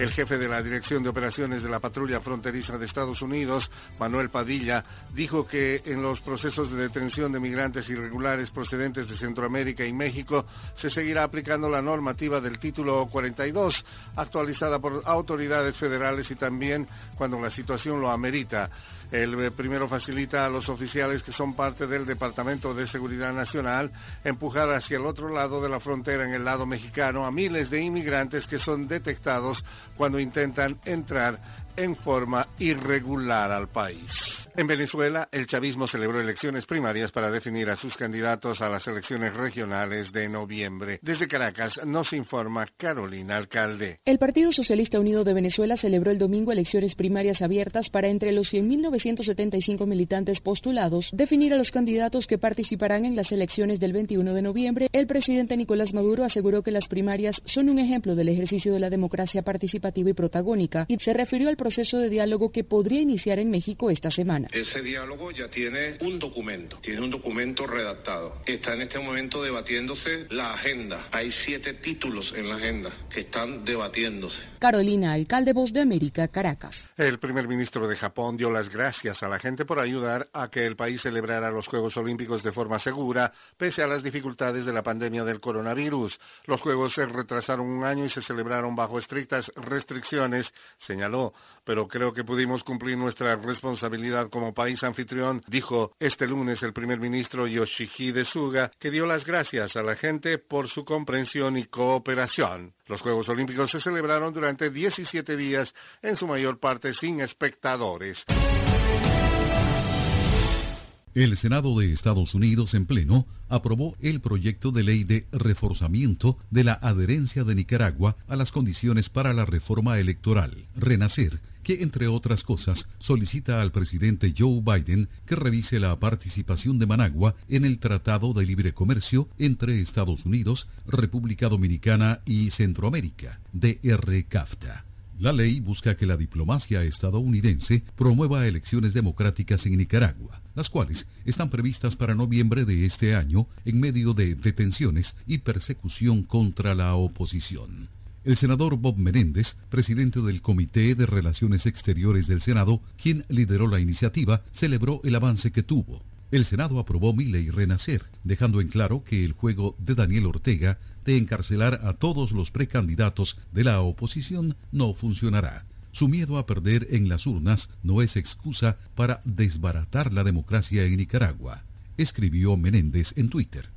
El jefe de la Dirección de Operaciones de la Patrulla Fronteriza de Estados Unidos, Manuel Padilla, dijo que en los procesos de detención de migrantes irregulares procedentes de Centroamérica y México se seguirá aplicando la normativa del título 42, actualizada por autoridades federales y también cuando la situación lo amerita. El eh, primero facilita a los oficiales que son parte del Departamento de Seguridad Nacional empujar hacia el otro lado de la frontera, en el lado mexicano, a miles de inmigrantes que son detectados cuando intentan entrar en forma irregular al país. En Venezuela, el chavismo celebró elecciones primarias para definir a sus candidatos a las elecciones regionales de noviembre. Desde Caracas nos informa Carolina Alcalde. El Partido Socialista Unido de Venezuela celebró el domingo elecciones primarias abiertas para entre los 100.975 militantes postulados definir a los candidatos que participarán en las elecciones del 21 de noviembre. El presidente Nicolás Maduro aseguró que las primarias son un ejemplo del ejercicio de la democracia participativa y protagónica y se refirió al proceso de diálogo que podría iniciar en México esta semana. Ese diálogo ya tiene un documento, tiene un documento redactado. Está en este momento debatiéndose la agenda. Hay siete títulos en la agenda que están debatiéndose. Carolina, alcalde Voz de América, Caracas. El primer ministro de Japón dio las gracias a la gente por ayudar a que el país celebrara los Juegos Olímpicos de forma segura, pese a las dificultades de la pandemia del coronavirus. Los Juegos se retrasaron un año y se celebraron bajo estrictas restricciones, señaló, pero creo que pudimos cumplir nuestra responsabilidad como país anfitrión, dijo este lunes el primer ministro Yoshihide Suga, que dio las gracias a la gente por su comprensión y cooperación. Los Juegos Olímpicos se celebraron durante 17 días, en su mayor parte sin espectadores. El Senado de Estados Unidos en pleno aprobó el proyecto de ley de reforzamiento de la adherencia de Nicaragua a las condiciones para la reforma electoral, Renacer, que entre otras cosas solicita al presidente Joe Biden que revise la participación de Managua en el Tratado de Libre Comercio entre Estados Unidos, República Dominicana y Centroamérica, DR-CAFTA. La ley busca que la diplomacia estadounidense promueva elecciones democráticas en Nicaragua, las cuales están previstas para noviembre de este año en medio de detenciones y persecución contra la oposición. El senador Bob Menéndez, presidente del Comité de Relaciones Exteriores del Senado, quien lideró la iniciativa, celebró el avance que tuvo. El Senado aprobó mi ley Renacer, dejando en claro que el juego de Daniel Ortega de encarcelar a todos los precandidatos de la oposición no funcionará. Su miedo a perder en las urnas no es excusa para desbaratar la democracia en Nicaragua, escribió Menéndez en Twitter.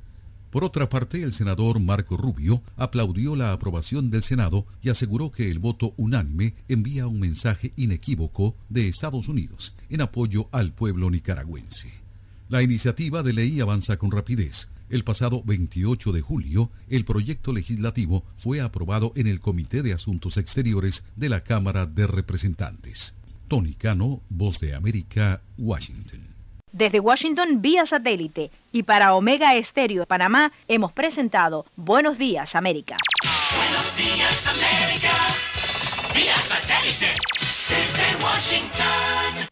Por otra parte, el senador Marco Rubio aplaudió la aprobación del Senado y aseguró que el voto unánime envía un mensaje inequívoco de Estados Unidos en apoyo al pueblo nicaragüense. La iniciativa de ley avanza con rapidez. El pasado 28 de julio, el proyecto legislativo fue aprobado en el Comité de Asuntos Exteriores de la Cámara de Representantes. Tony Cano, Voz de América, Washington. Desde Washington vía satélite y para Omega Estéreo de Panamá hemos presentado Buenos Días América. Buenos días, América. Vía satélite. Desde Washington.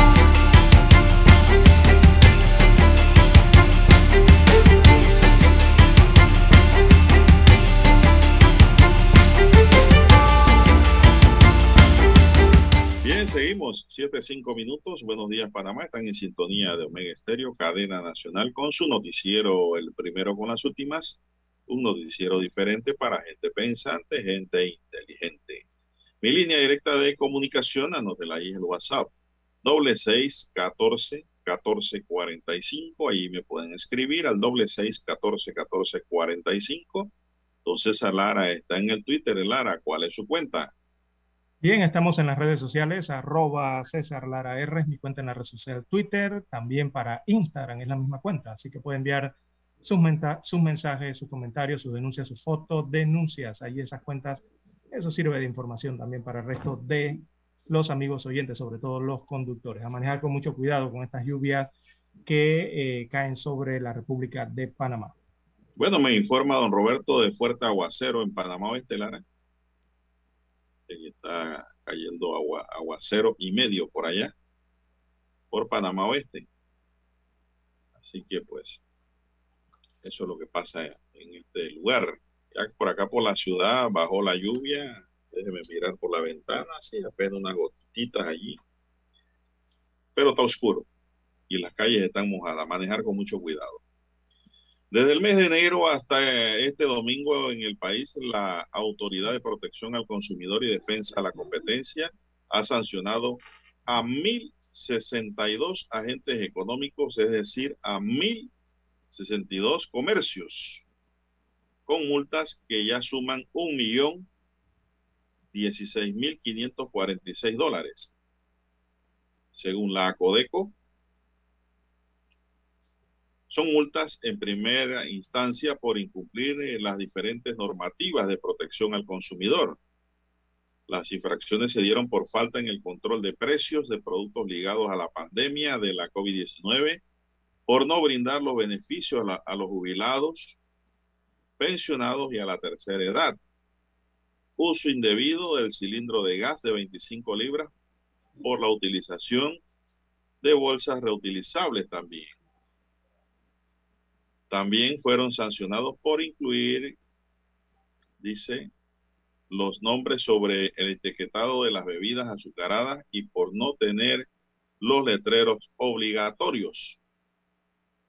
Bien, seguimos. Siete, cinco minutos. Buenos días, Panamá. Están en sintonía de Omega Estéreo, cadena nacional, con su noticiero, el primero con las últimas. Un noticiero diferente para gente pensante, gente inteligente. Mi línea directa de comunicación, anótela ahí en el WhatsApp. Doble seis, catorce, catorce, cuarenta y cinco. Ahí me pueden escribir al doble seis, catorce, catorce, cuarenta y cinco. Entonces, Lara está en el Twitter. Lara, ¿cuál es su cuenta? Bien, estamos en las redes sociales, arroba César Lara R, es mi cuenta en la red social Twitter, también para Instagram es la misma cuenta, así que puede enviar sus, mensajes, sus comentarios, sus denuncias, sus fotos, denuncias, ahí esas cuentas, eso sirve de información también para el resto de los amigos oyentes, sobre todo los conductores, a manejar con mucho cuidado con estas lluvias que eh, caen sobre la República de Panamá. Bueno, me informa don Roberto de Fuerte Aguacero en Panamá Oeste, Lara que está cayendo agua, aguacero y medio por allá, por Panamá Oeste. Así que pues, eso es lo que pasa en este lugar. Ya por acá por la ciudad bajó la lluvia, déjeme mirar por la ventana, sí, apenas unas gotitas allí. Pero está oscuro y las calles están mojadas, manejar con mucho cuidado. Desde el mes de enero hasta este domingo en el país, la Autoridad de Protección al Consumidor y Defensa de la Competencia ha sancionado a 1.062 agentes económicos, es decir, a 1.062 comercios, con multas que ya suman un millón 16.546 dólares. Según la Codeco, son multas en primera instancia por incumplir eh, las diferentes normativas de protección al consumidor. Las infracciones se dieron por falta en el control de precios de productos ligados a la pandemia de la COVID-19, por no brindar los beneficios a, los jubilados, pensionados y a la tercera edad. Uso indebido del cilindro de gas de 25 libras por la utilización de bolsas reutilizables también. También fueron sancionados por incluir, dice, los nombres sobre el etiquetado de las bebidas azucaradas y por no tener los letreros obligatorios.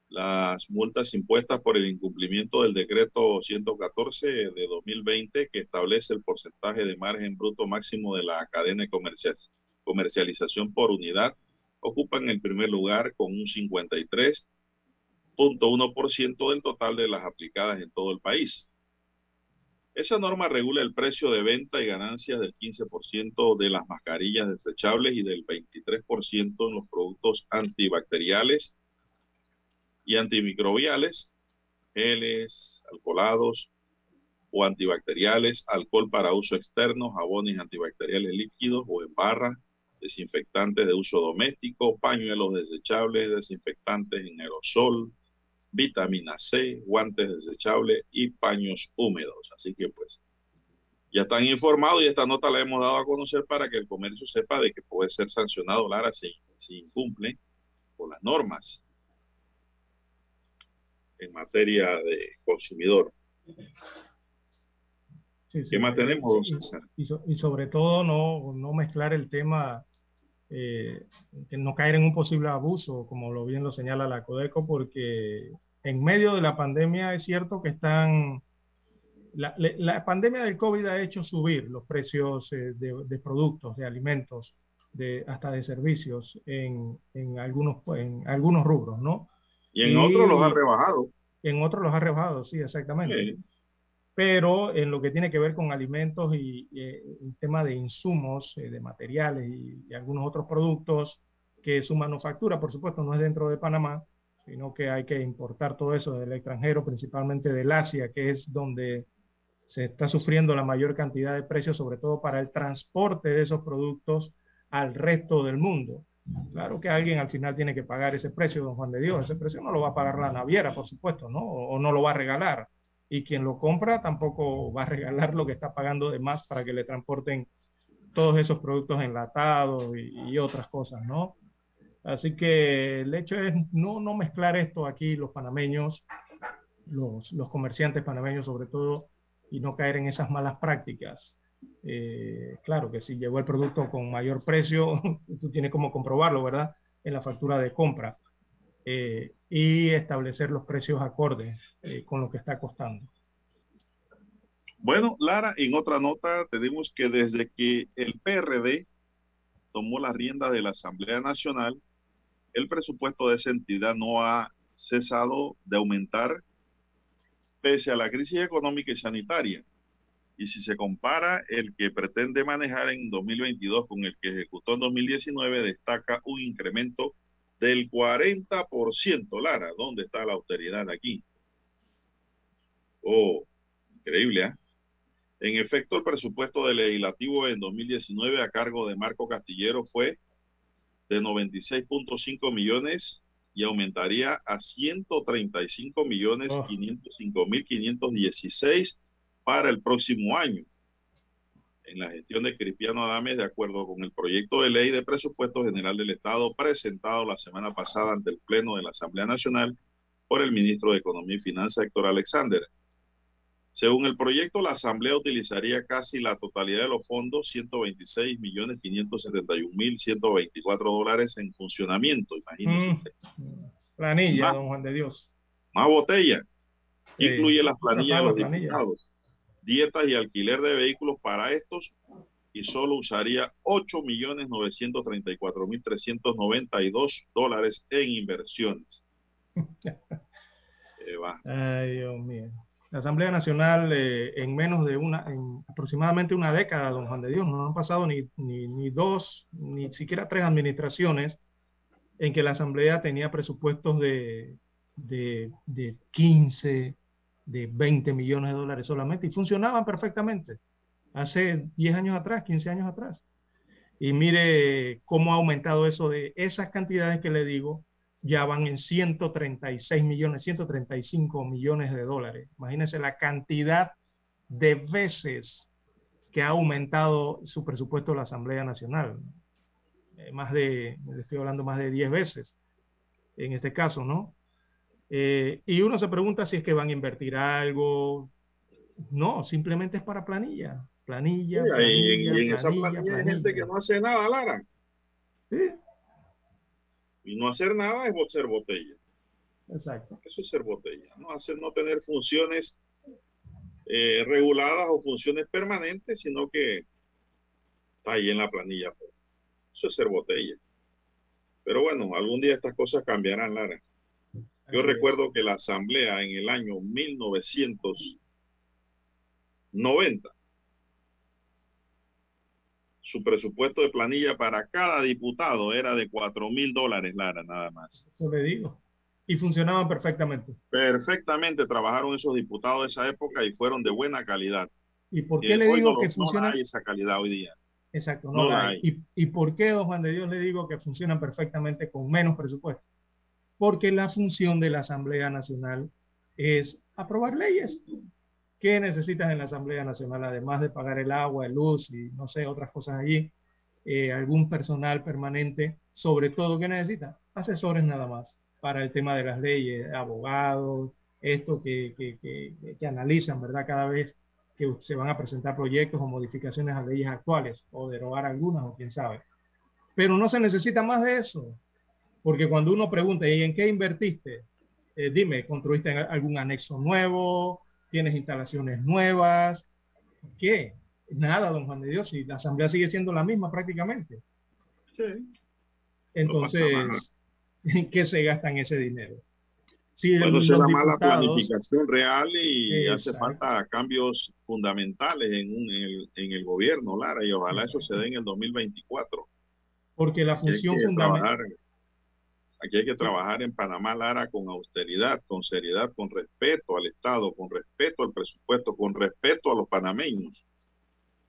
Las multas impuestas por el incumplimiento del decreto 114 de 2020 que establece el porcentaje de margen bruto máximo de la cadena de comercial, comercialización por unidad ocupan el primer lugar con un 53 0.1% del total de las aplicadas en todo el país. Esa norma regula el precio de venta y ganancias del 15% de las mascarillas desechables y del 23% en los productos antibacteriales y antimicrobiales, geles, alcoholados o antibacteriales, alcohol para uso externo, jabones antibacteriales líquidos o en barra, desinfectantes de uso doméstico, pañuelos desechables, desinfectantes en aerosol, vitamina C, guantes desechables y paños húmedos. Así que pues ya están informados y esta nota la hemos dado a conocer para que el comercio sepa de que puede ser sancionado Lara si, si incumple con las normas en materia de consumidor. Sí, sí, ¿Qué más tenemos, y- César? Y, so- y sobre todo no, no mezclar el tema, eh, que no caer en un posible abuso, como lo bien lo señala la Codeco, porque en medio de la pandemia es cierto que están, la, pandemia del COVID ha hecho subir los precios eh, de, de productos, de alimentos, de, hasta de servicios en, en algunos, en algunos rubros, ¿no? Y en otros los ha rebajado. En otros los ha rebajado, sí, exactamente pero en lo que tiene que ver con alimentos y, y, eh, el tema de insumos, eh, de materiales y, y algunos otros productos que su manufactura, por supuesto, no es dentro de Panamá, sino que hay que importar todo eso del extranjero, principalmente del Asia, que es donde se está sufriendo la mayor cantidad de precios, sobre todo para el transporte de esos productos al resto del mundo. Claro que alguien al final tiene que pagar ese precio, don Juan de Dios. Ese precio no lo va a pagar la naviera, por supuesto, ¿no? O, no lo va a regalar. Y quien lo compra tampoco va a regalar lo que está pagando de más para que le transporten todos esos productos enlatados y, y otras cosas, ¿no? Así que el hecho es no, no mezclar esto aquí los panameños, los, los comerciantes panameños sobre todo, y no caer en esas malas prácticas. Eh, claro que si llegó el producto con mayor precio, tú tienes como comprobarlo, ¿verdad? En la factura de compra. Eh, y establecer los precios acordes eh, con lo que está costando. Bueno, Lara, en otra nota tenemos que desde que el PRD tomó la rienda de la Asamblea Nacional, el presupuesto de esa entidad no ha cesado de aumentar pese a la crisis económica y sanitaria. Y si se compara el que pretende manejar en 2022 con el que ejecutó en 2019, destaca un incremento del 40%. Lara, ¿dónde está la austeridad aquí? Oh, increíble, ¿ah? En efecto, el presupuesto del legislativo en 2019 a cargo de Marco Castillero fue de 96.5 millones y aumentaría a 135 millones 505 mil 516 para el próximo año. En la gestión de Cristiano Adames, de acuerdo con el proyecto de ley de presupuesto general del Estado presentado la semana pasada ante el Pleno de la Asamblea Nacional por el ministro de Economía y Finanzas, Héctor Alexander. Según el proyecto, la Asamblea utilizaría casi la totalidad de los fondos, 126 millones 571 mil 124 dólares en funcionamiento, imagínense Mm, planilla, Más- don Juan de Dios. Más botella. Incluye las planillas de los diputados, dietas y alquiler de vehículos para estos y solo usaría 8.934.392 dólares en inversiones. Eh. Ay, Dios mío. La Asamblea Nacional eh, en menos de una, en aproximadamente una década, don Juan de Dios, no han pasado ni, ni, ni dos, ni siquiera tres administraciones en que la Asamblea tenía presupuestos de, de, de 15, de 20 millones de dólares solamente y funcionaban perfectamente. Hace 10 años atrás, 15 años atrás. Y mire cómo ha aumentado eso de esas cantidades que le digo, ya van en 136 millones, 135 millones de dólares. Imagínense la cantidad de veces que ha aumentado su presupuesto la Asamblea Nacional. Eh, más de, estoy hablando más de 10 veces en este caso, ¿no? Eh, y uno se pregunta si es que van a invertir algo. No, simplemente es para planilla. Planilla, Sí, planilla, y, en- en esa planilla, planilla hay gente planilla. que no hace nada, Lara. Sí, Y no hacer nada es ser botella. exacto. Eso es ser botella. No hacer, no tener funciones eh, reguladas o funciones permanentes, sino que está ahí en la planilla. pues. Eso es ser botella. Pero bueno, algún día estas cosas cambiarán, Lara. Yo Así es. recuerdo que la asamblea en el año 1990, su presupuesto de planilla para cada diputado era de 4 mil dólares, Lara, nada más. Eso le digo. Y funcionaban perfectamente. Perfectamente trabajaron esos diputados de esa época y fueron de buena calidad. ¿Y por qué le digo no, que no hay esa calidad hoy día. Exacto, no no, la la hay. ¿Y, y por qué, don Juan de Dios, le digo que funcionan perfectamente con menos presupuesto? Porque la función de la Asamblea Nacional es aprobar leyes. ¿Qué necesitas en la Asamblea Nacional? Además de pagar el agua, el luz y no sé, otras cosas allí, eh, algún personal permanente, sobre todo, ¿qué necesita? Asesores nada más para el tema de las leyes, abogados, esto que, que, que, que analizan, ¿verdad? Cada vez que se van a presentar proyectos o modificaciones a leyes actuales o derogar algunas o quién sabe. Pero no se necesita más de eso, porque cuando uno pregunta, ¿y en qué invertiste? Eh, dime, ¿construiste algún anexo nuevo? ¿Tienes instalaciones nuevas? ¿Qué? Nada, don Juan de Dios, y la asamblea sigue siendo la misma prácticamente. Sí. Entonces. ¿en qué se gastan ese dinero? Si Bueno, es la mala planificación real y hace falta cambios fundamentales en, un- en el, en el gobierno, Lara, y ojalá eso se dé en el 2024. porque la función fundamental... Aquí hay que trabajar en Panamá, Lara, con austeridad, con seriedad, con respeto al Estado, con respeto al presupuesto, con respeto a los panameños.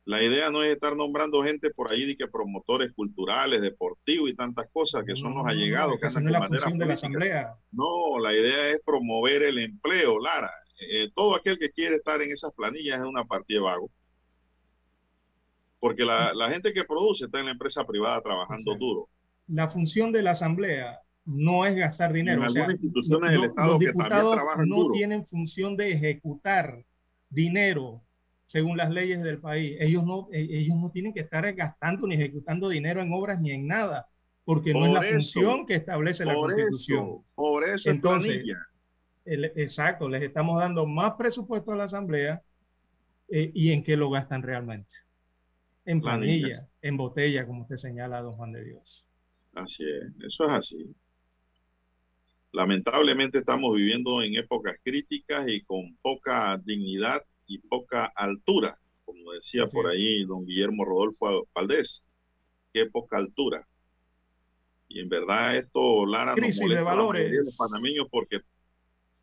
La idea no es estar nombrando gente por ahí de que promotores culturales, deportivos y tantas cosas que son los allegados que no con la función de la asamblea. No, la idea es promover el empleo, Lara. Eh, todo aquel que quiere estar en esas planillas es una partida de vago. Porque la, la gente que produce está en la empresa privada trabajando duro. La función de la asamblea no es gastar dinero. en o sea, algunas instituciones del lo- Estado los diputados no duro. tienen función de ejecutar dinero según las leyes del país. Ellos no, e- ellos no tienen que estar gastando ni ejecutando dinero en obras ni en nada, porque no es la eso, función que establece la Constitución. eso, por eso es Entonces. El- exacto, les estamos dando más presupuesto a la asamblea eh, y en qué lo gastan realmente. En planilla, Planillas. en botella, como usted señala, don Juan de Dios. Así es, eso es así. Lamentablemente estamos viviendo en épocas críticas y con poca dignidad y poca altura, como decía Así por es. ahí don Guillermo Rodolfo Valdés. Qué poca altura. Y en verdad esto, Lara, Crisis nos de a valores. de los panameños porque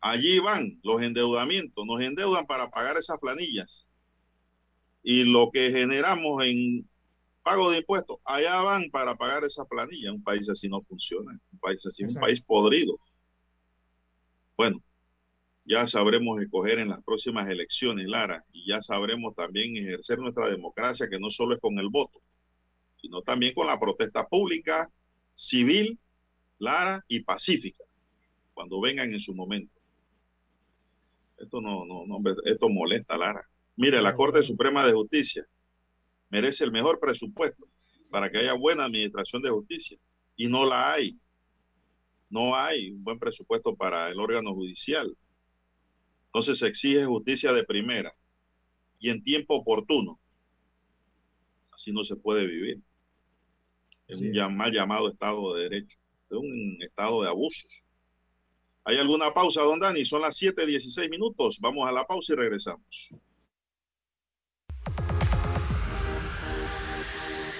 allí van los endeudamientos, nos endeudan para pagar esas planillas. Y lo que generamos en pago de impuestos, allá van para pagar esa planilla. Un país así no funciona, un país así, un país podrido. Bueno, ya sabremos escoger en las próximas elecciones, Lara, y ya sabremos también ejercer nuestra democracia, que no solo es con el voto, sino también con la protesta pública, civil, Lara, y pacífica, cuando vengan en su momento. Esto no, no, esto molesta, Lara. Mire, la Corte Suprema de Justicia merece el mejor presupuesto para que haya buena administración de justicia y no la hay. No hay un buen presupuesto para el órgano judicial. Entonces se exige justicia de primera y en tiempo oportuno. Así no se puede vivir. Es Sí. un mal llamado Estado de Derecho. Es un estado de abusos. ¿Hay alguna pausa, don Dani? Son las 7.16 minutos. Vamos a la pausa y regresamos.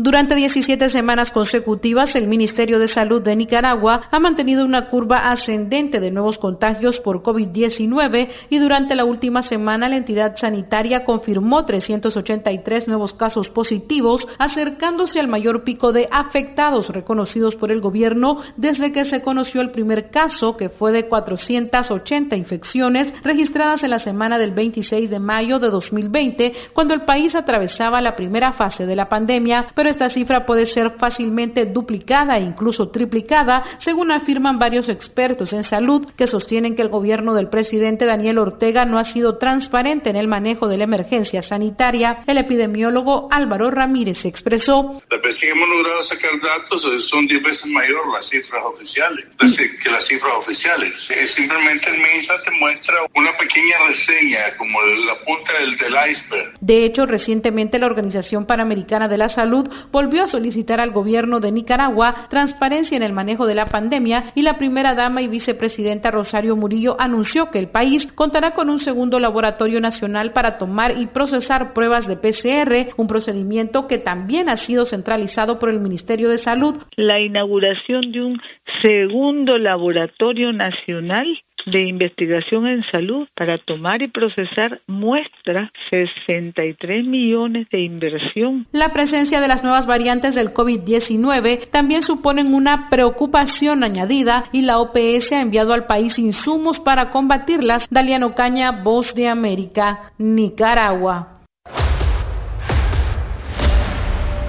Durante 17 semanas consecutivas, el Ministerio de Salud de Nicaragua ha mantenido una curva ascendente de nuevos contagios por COVID-19 y durante la última semana la entidad sanitaria confirmó 383 nuevos casos positivos, acercándose al mayor pico de afectados reconocidos por el gobierno desde que se conoció el primer caso, que fue de 480 infecciones registradas en la semana del 26 de mayo de 2020, cuando el país atravesaba la primera fase de la pandemia, pero esta cifra puede ser fácilmente duplicada e incluso triplicada, según afirman varios expertos en salud que sostienen que el gobierno del presidente Daniel Ortega no ha sido transparente en el manejo de la emergencia sanitaria. El epidemiólogo Álvaro Ramírez expresó. Las veces que hemos logrado sacar datos son 10 veces mayor las cifras oficiales que las cifras oficiales. Eh, Simplemente el MINSA te muestra una pequeña reseña, como la punta del, del iceberg. De hecho, recientemente la Organización Panamericana de la Salud volvió a solicitar al gobierno de Nicaragua transparencia en el manejo de la pandemia y la primera dama y vicepresidenta Rosario Murillo anunció que el país contará con un segundo laboratorio nacional para tomar y procesar pruebas de PCR, un procedimiento que también ha sido centralizado por el Ministerio de Salud. la inauguración de un segundo laboratorio nacional de investigación en salud para tomar y procesar muestras, 63 millones de inversión. La presencia de las nuevas variantes del COVID-19 también suponen una preocupación añadida y la OPS ha enviado al país insumos para combatirlas. Daliano Caña, Voz de América, Nicaragua.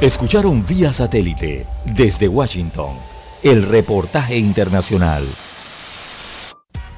Escucharon vía satélite desde Washington el reportaje internacional.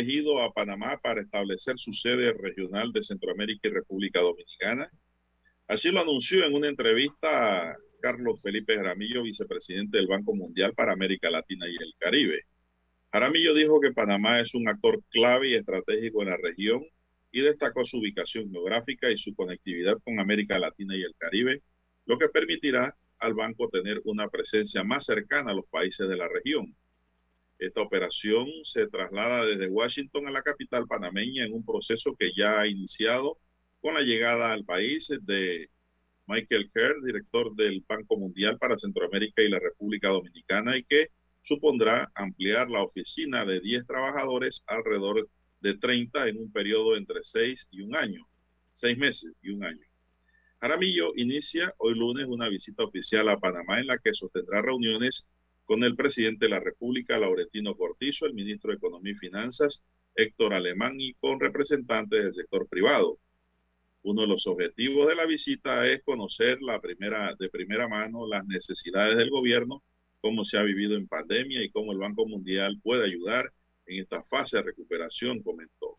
Elegido a Panamá para establecer su sede regional de Centroamérica y República Dominicana. Así lo anunció en una entrevista a Carlos Felipe Jaramillo, vicepresidente del Banco Mundial para América Latina y el Caribe. Jaramillo dijo que Panamá es un actor clave y estratégico en la región y destacó su ubicación geográfica y su conectividad con América Latina y el Caribe, lo que permitirá al banco tener una presencia más cercana a los países de la región. Esta operación se traslada desde Washington a la capital panameña en un proceso que ya ha iniciado con la llegada al país de Michael Kerr, director del Banco Mundial para Centroamérica y la República Dominicana, y que supondrá ampliar la oficina de 10 trabajadores alrededor de 30 en un periodo entre 6 y un año. seis meses y un año. Jaramillo inicia hoy lunes una visita oficial a Panamá en la que sostendrá reuniones con el presidente de la República, Laurentino Cortizo, el ministro de Economía y Finanzas, Héctor Alemán, y con representantes del sector privado. Uno de los objetivos de la visita es conocer de primera mano las necesidades del gobierno, cómo se ha vivido en pandemia y cómo el Banco Mundial puede ayudar en esta fase de recuperación, comentó.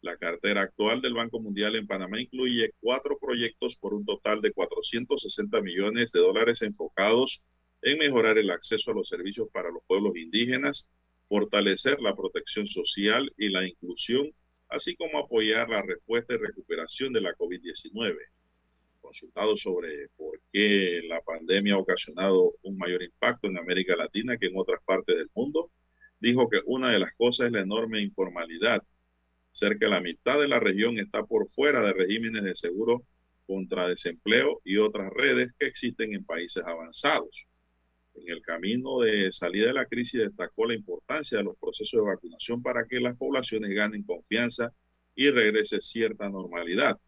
La cartera actual del Banco Mundial en Panamá incluye cuatro proyectos por un total de 460 millones de dólares enfocados en mejorar el acceso a los servicios para los pueblos indígenas, fortalecer la protección social y la inclusión, así como apoyar la respuesta y recuperación de la COVID-19. Consultado sobre por qué la pandemia ha ocasionado un mayor impacto en América Latina que en otras partes del mundo, dijo que una de las cosas es la enorme informalidad. Cerca de la mitad de la región está por fuera de regímenes de seguro contra desempleo y otras redes que existen en países avanzados. En el camino de salida de la crisis destacó la importancia de los procesos de vacunación para que las poblaciones ganen confianza y regrese cierta normalidad.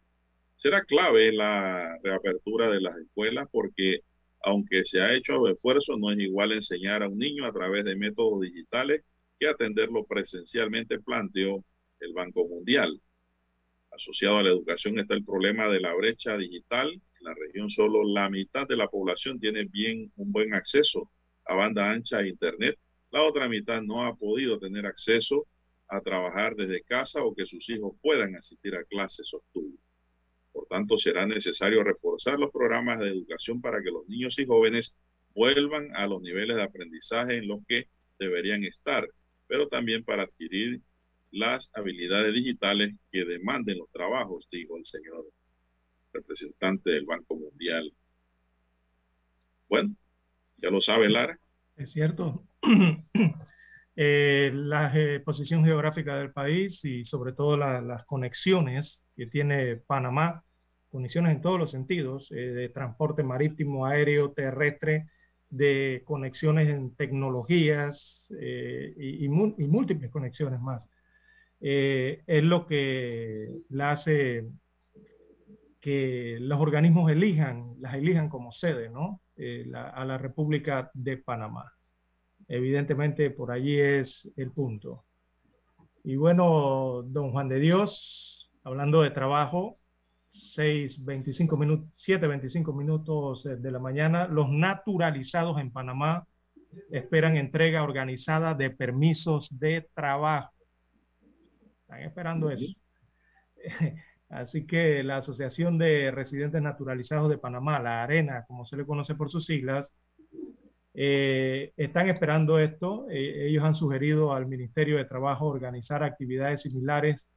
Será clave la reapertura de las escuelas porque aunque se ha hecho esfuerzo, no es igual enseñar a un niño a través de métodos digitales que atenderlo presencialmente, planteó el Banco Mundial. Asociado a la educación está el problema de la brecha digital. En la región solo la mitad de la población tiene bien un buen acceso a banda ancha e internet. La otra mitad no ha podido tener acceso a trabajar desde casa o que sus hijos puedan asistir a clases o estudios. Por tanto, será necesario reforzar los programas de educación para que los niños y jóvenes vuelvan a los niveles de aprendizaje en los que deberían estar, pero también para adquirir las habilidades digitales que demanden los trabajos, dijo el señor representante del Banco Mundial. Bueno, ya lo sabe Lara. Es cierto. eh, la eh, posición geográfica del país y sobre todo la, las conexiones que tiene Panamá, conexiones en todos los sentidos, eh, de transporte marítimo, aéreo, terrestre, de conexiones en tecnologías y, múltiples conexiones más. Es lo que la hace que los organismos elijan, las elijan como sede, ¿no? Eh, la, a la República de Panamá. Evidentemente por allí es el punto. Y bueno, don Juan de Dios, hablando de trabajo, 6, 25 minutos, 7, 25 minutos de la mañana, los naturalizados en Panamá esperan entrega organizada de permisos de trabajo. Están esperando eso. Así que la Asociación de Residentes Naturalizados de Panamá, la ARENA, como se le conoce por sus siglas, eh, están esperando esto. Eh, ellos han sugerido al Ministerio de Trabajo organizar actividades similares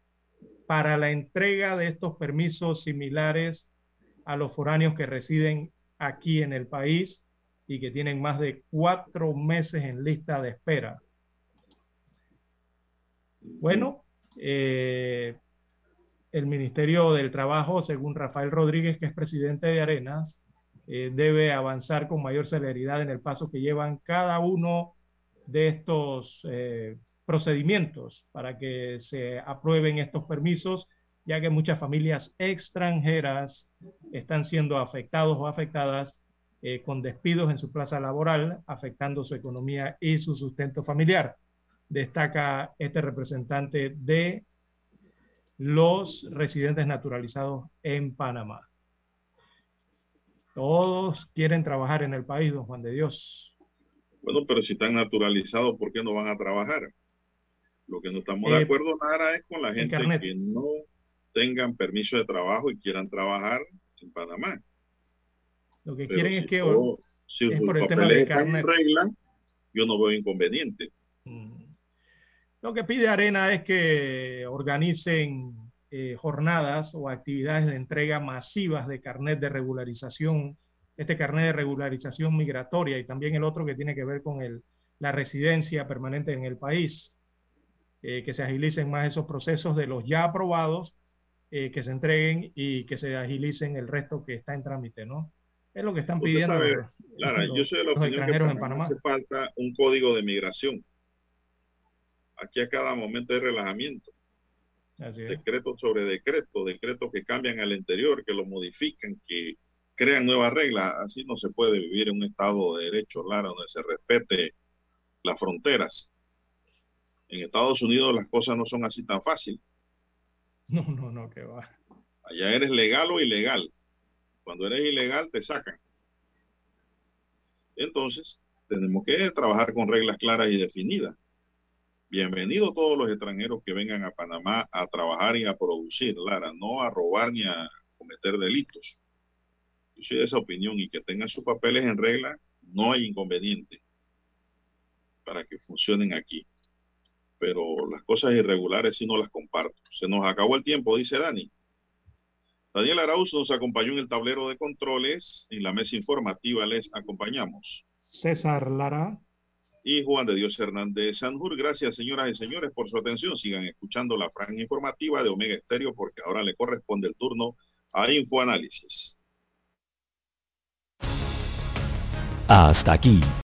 para la entrega de estos permisos similares a los foráneos que residen aquí en el país y que tienen más de cuatro meses en lista de espera. Bueno, eh, el Ministerio del Trabajo, según Rafael Rodríguez, que es presidente de Arenas, eh, debe avanzar con mayor celeridad en el paso que llevan cada uno de estos eh, procedimientos para que se aprueben estos permisos, ya que muchas familias extranjeras están siendo afectados o afectadas eh, con despidos en su plaza laboral, afectando su economía y su sustento familiar. Destaca este representante de los residentes naturalizados en Panamá. Todos quieren trabajar en el país, don Juan de Dios. Bueno, pero si están naturalizados, ¿por qué no van a trabajar? Lo que no estamos eh, de acuerdo, Nara, es con la gente que no tengan permiso de trabajo y quieran trabajar en Panamá. Lo que pero quieren si es que todo, si es por el tema de carnet. regla, yo no veo inconveniente. Mm. Lo que pide Arena es que organicen eh, jornadas o actividades de entrega masivas de carnet de regularización, este carnet de regularización migratoria y también el otro que tiene que ver con el, la residencia permanente en el país, eh, que se agilicen más esos procesos de los ya aprobados, eh, que se entreguen y que se agilicen el resto que está en trámite, ¿no? Es lo que están pidiendo sabe, Lara, los, yo soy de la los opinión que en Panamá. hace falta un código de migración aquí a cada momento hay relajamiento. Decretos sobre decretos, decretos que cambian al anterior, que lo modifican, que crean nuevas reglas. Así no se puede vivir en un Estado de Derecho, Lara, donde se respete las fronteras. En Estados Unidos las cosas no son así tan fáciles. No, no, no, que va. Allá eres legal o ilegal. Cuando eres ilegal te sacan. Entonces, tenemos que trabajar con reglas claras y definidas. Bienvenidos todos los extranjeros que vengan a Panamá a trabajar y a producir, Lara, no a robar ni a cometer delitos. Yo soy de esa opinión y que tengan sus papeles en regla, no hay inconveniente para que funcionen aquí. Pero las cosas irregulares sí no las comparto. Se nos acabó el tiempo, dice Dani. Daniel Arauz nos acompañó en el tablero de controles. En la mesa informativa les acompañamos. César Lara. Y Juan de Dios Hernández Sanjur. Gracias, señoras y señores, por su atención. Sigan escuchando la franja informativa de Omega Estéreo porque ahora le corresponde el turno a Infoanálisis. Hasta aquí,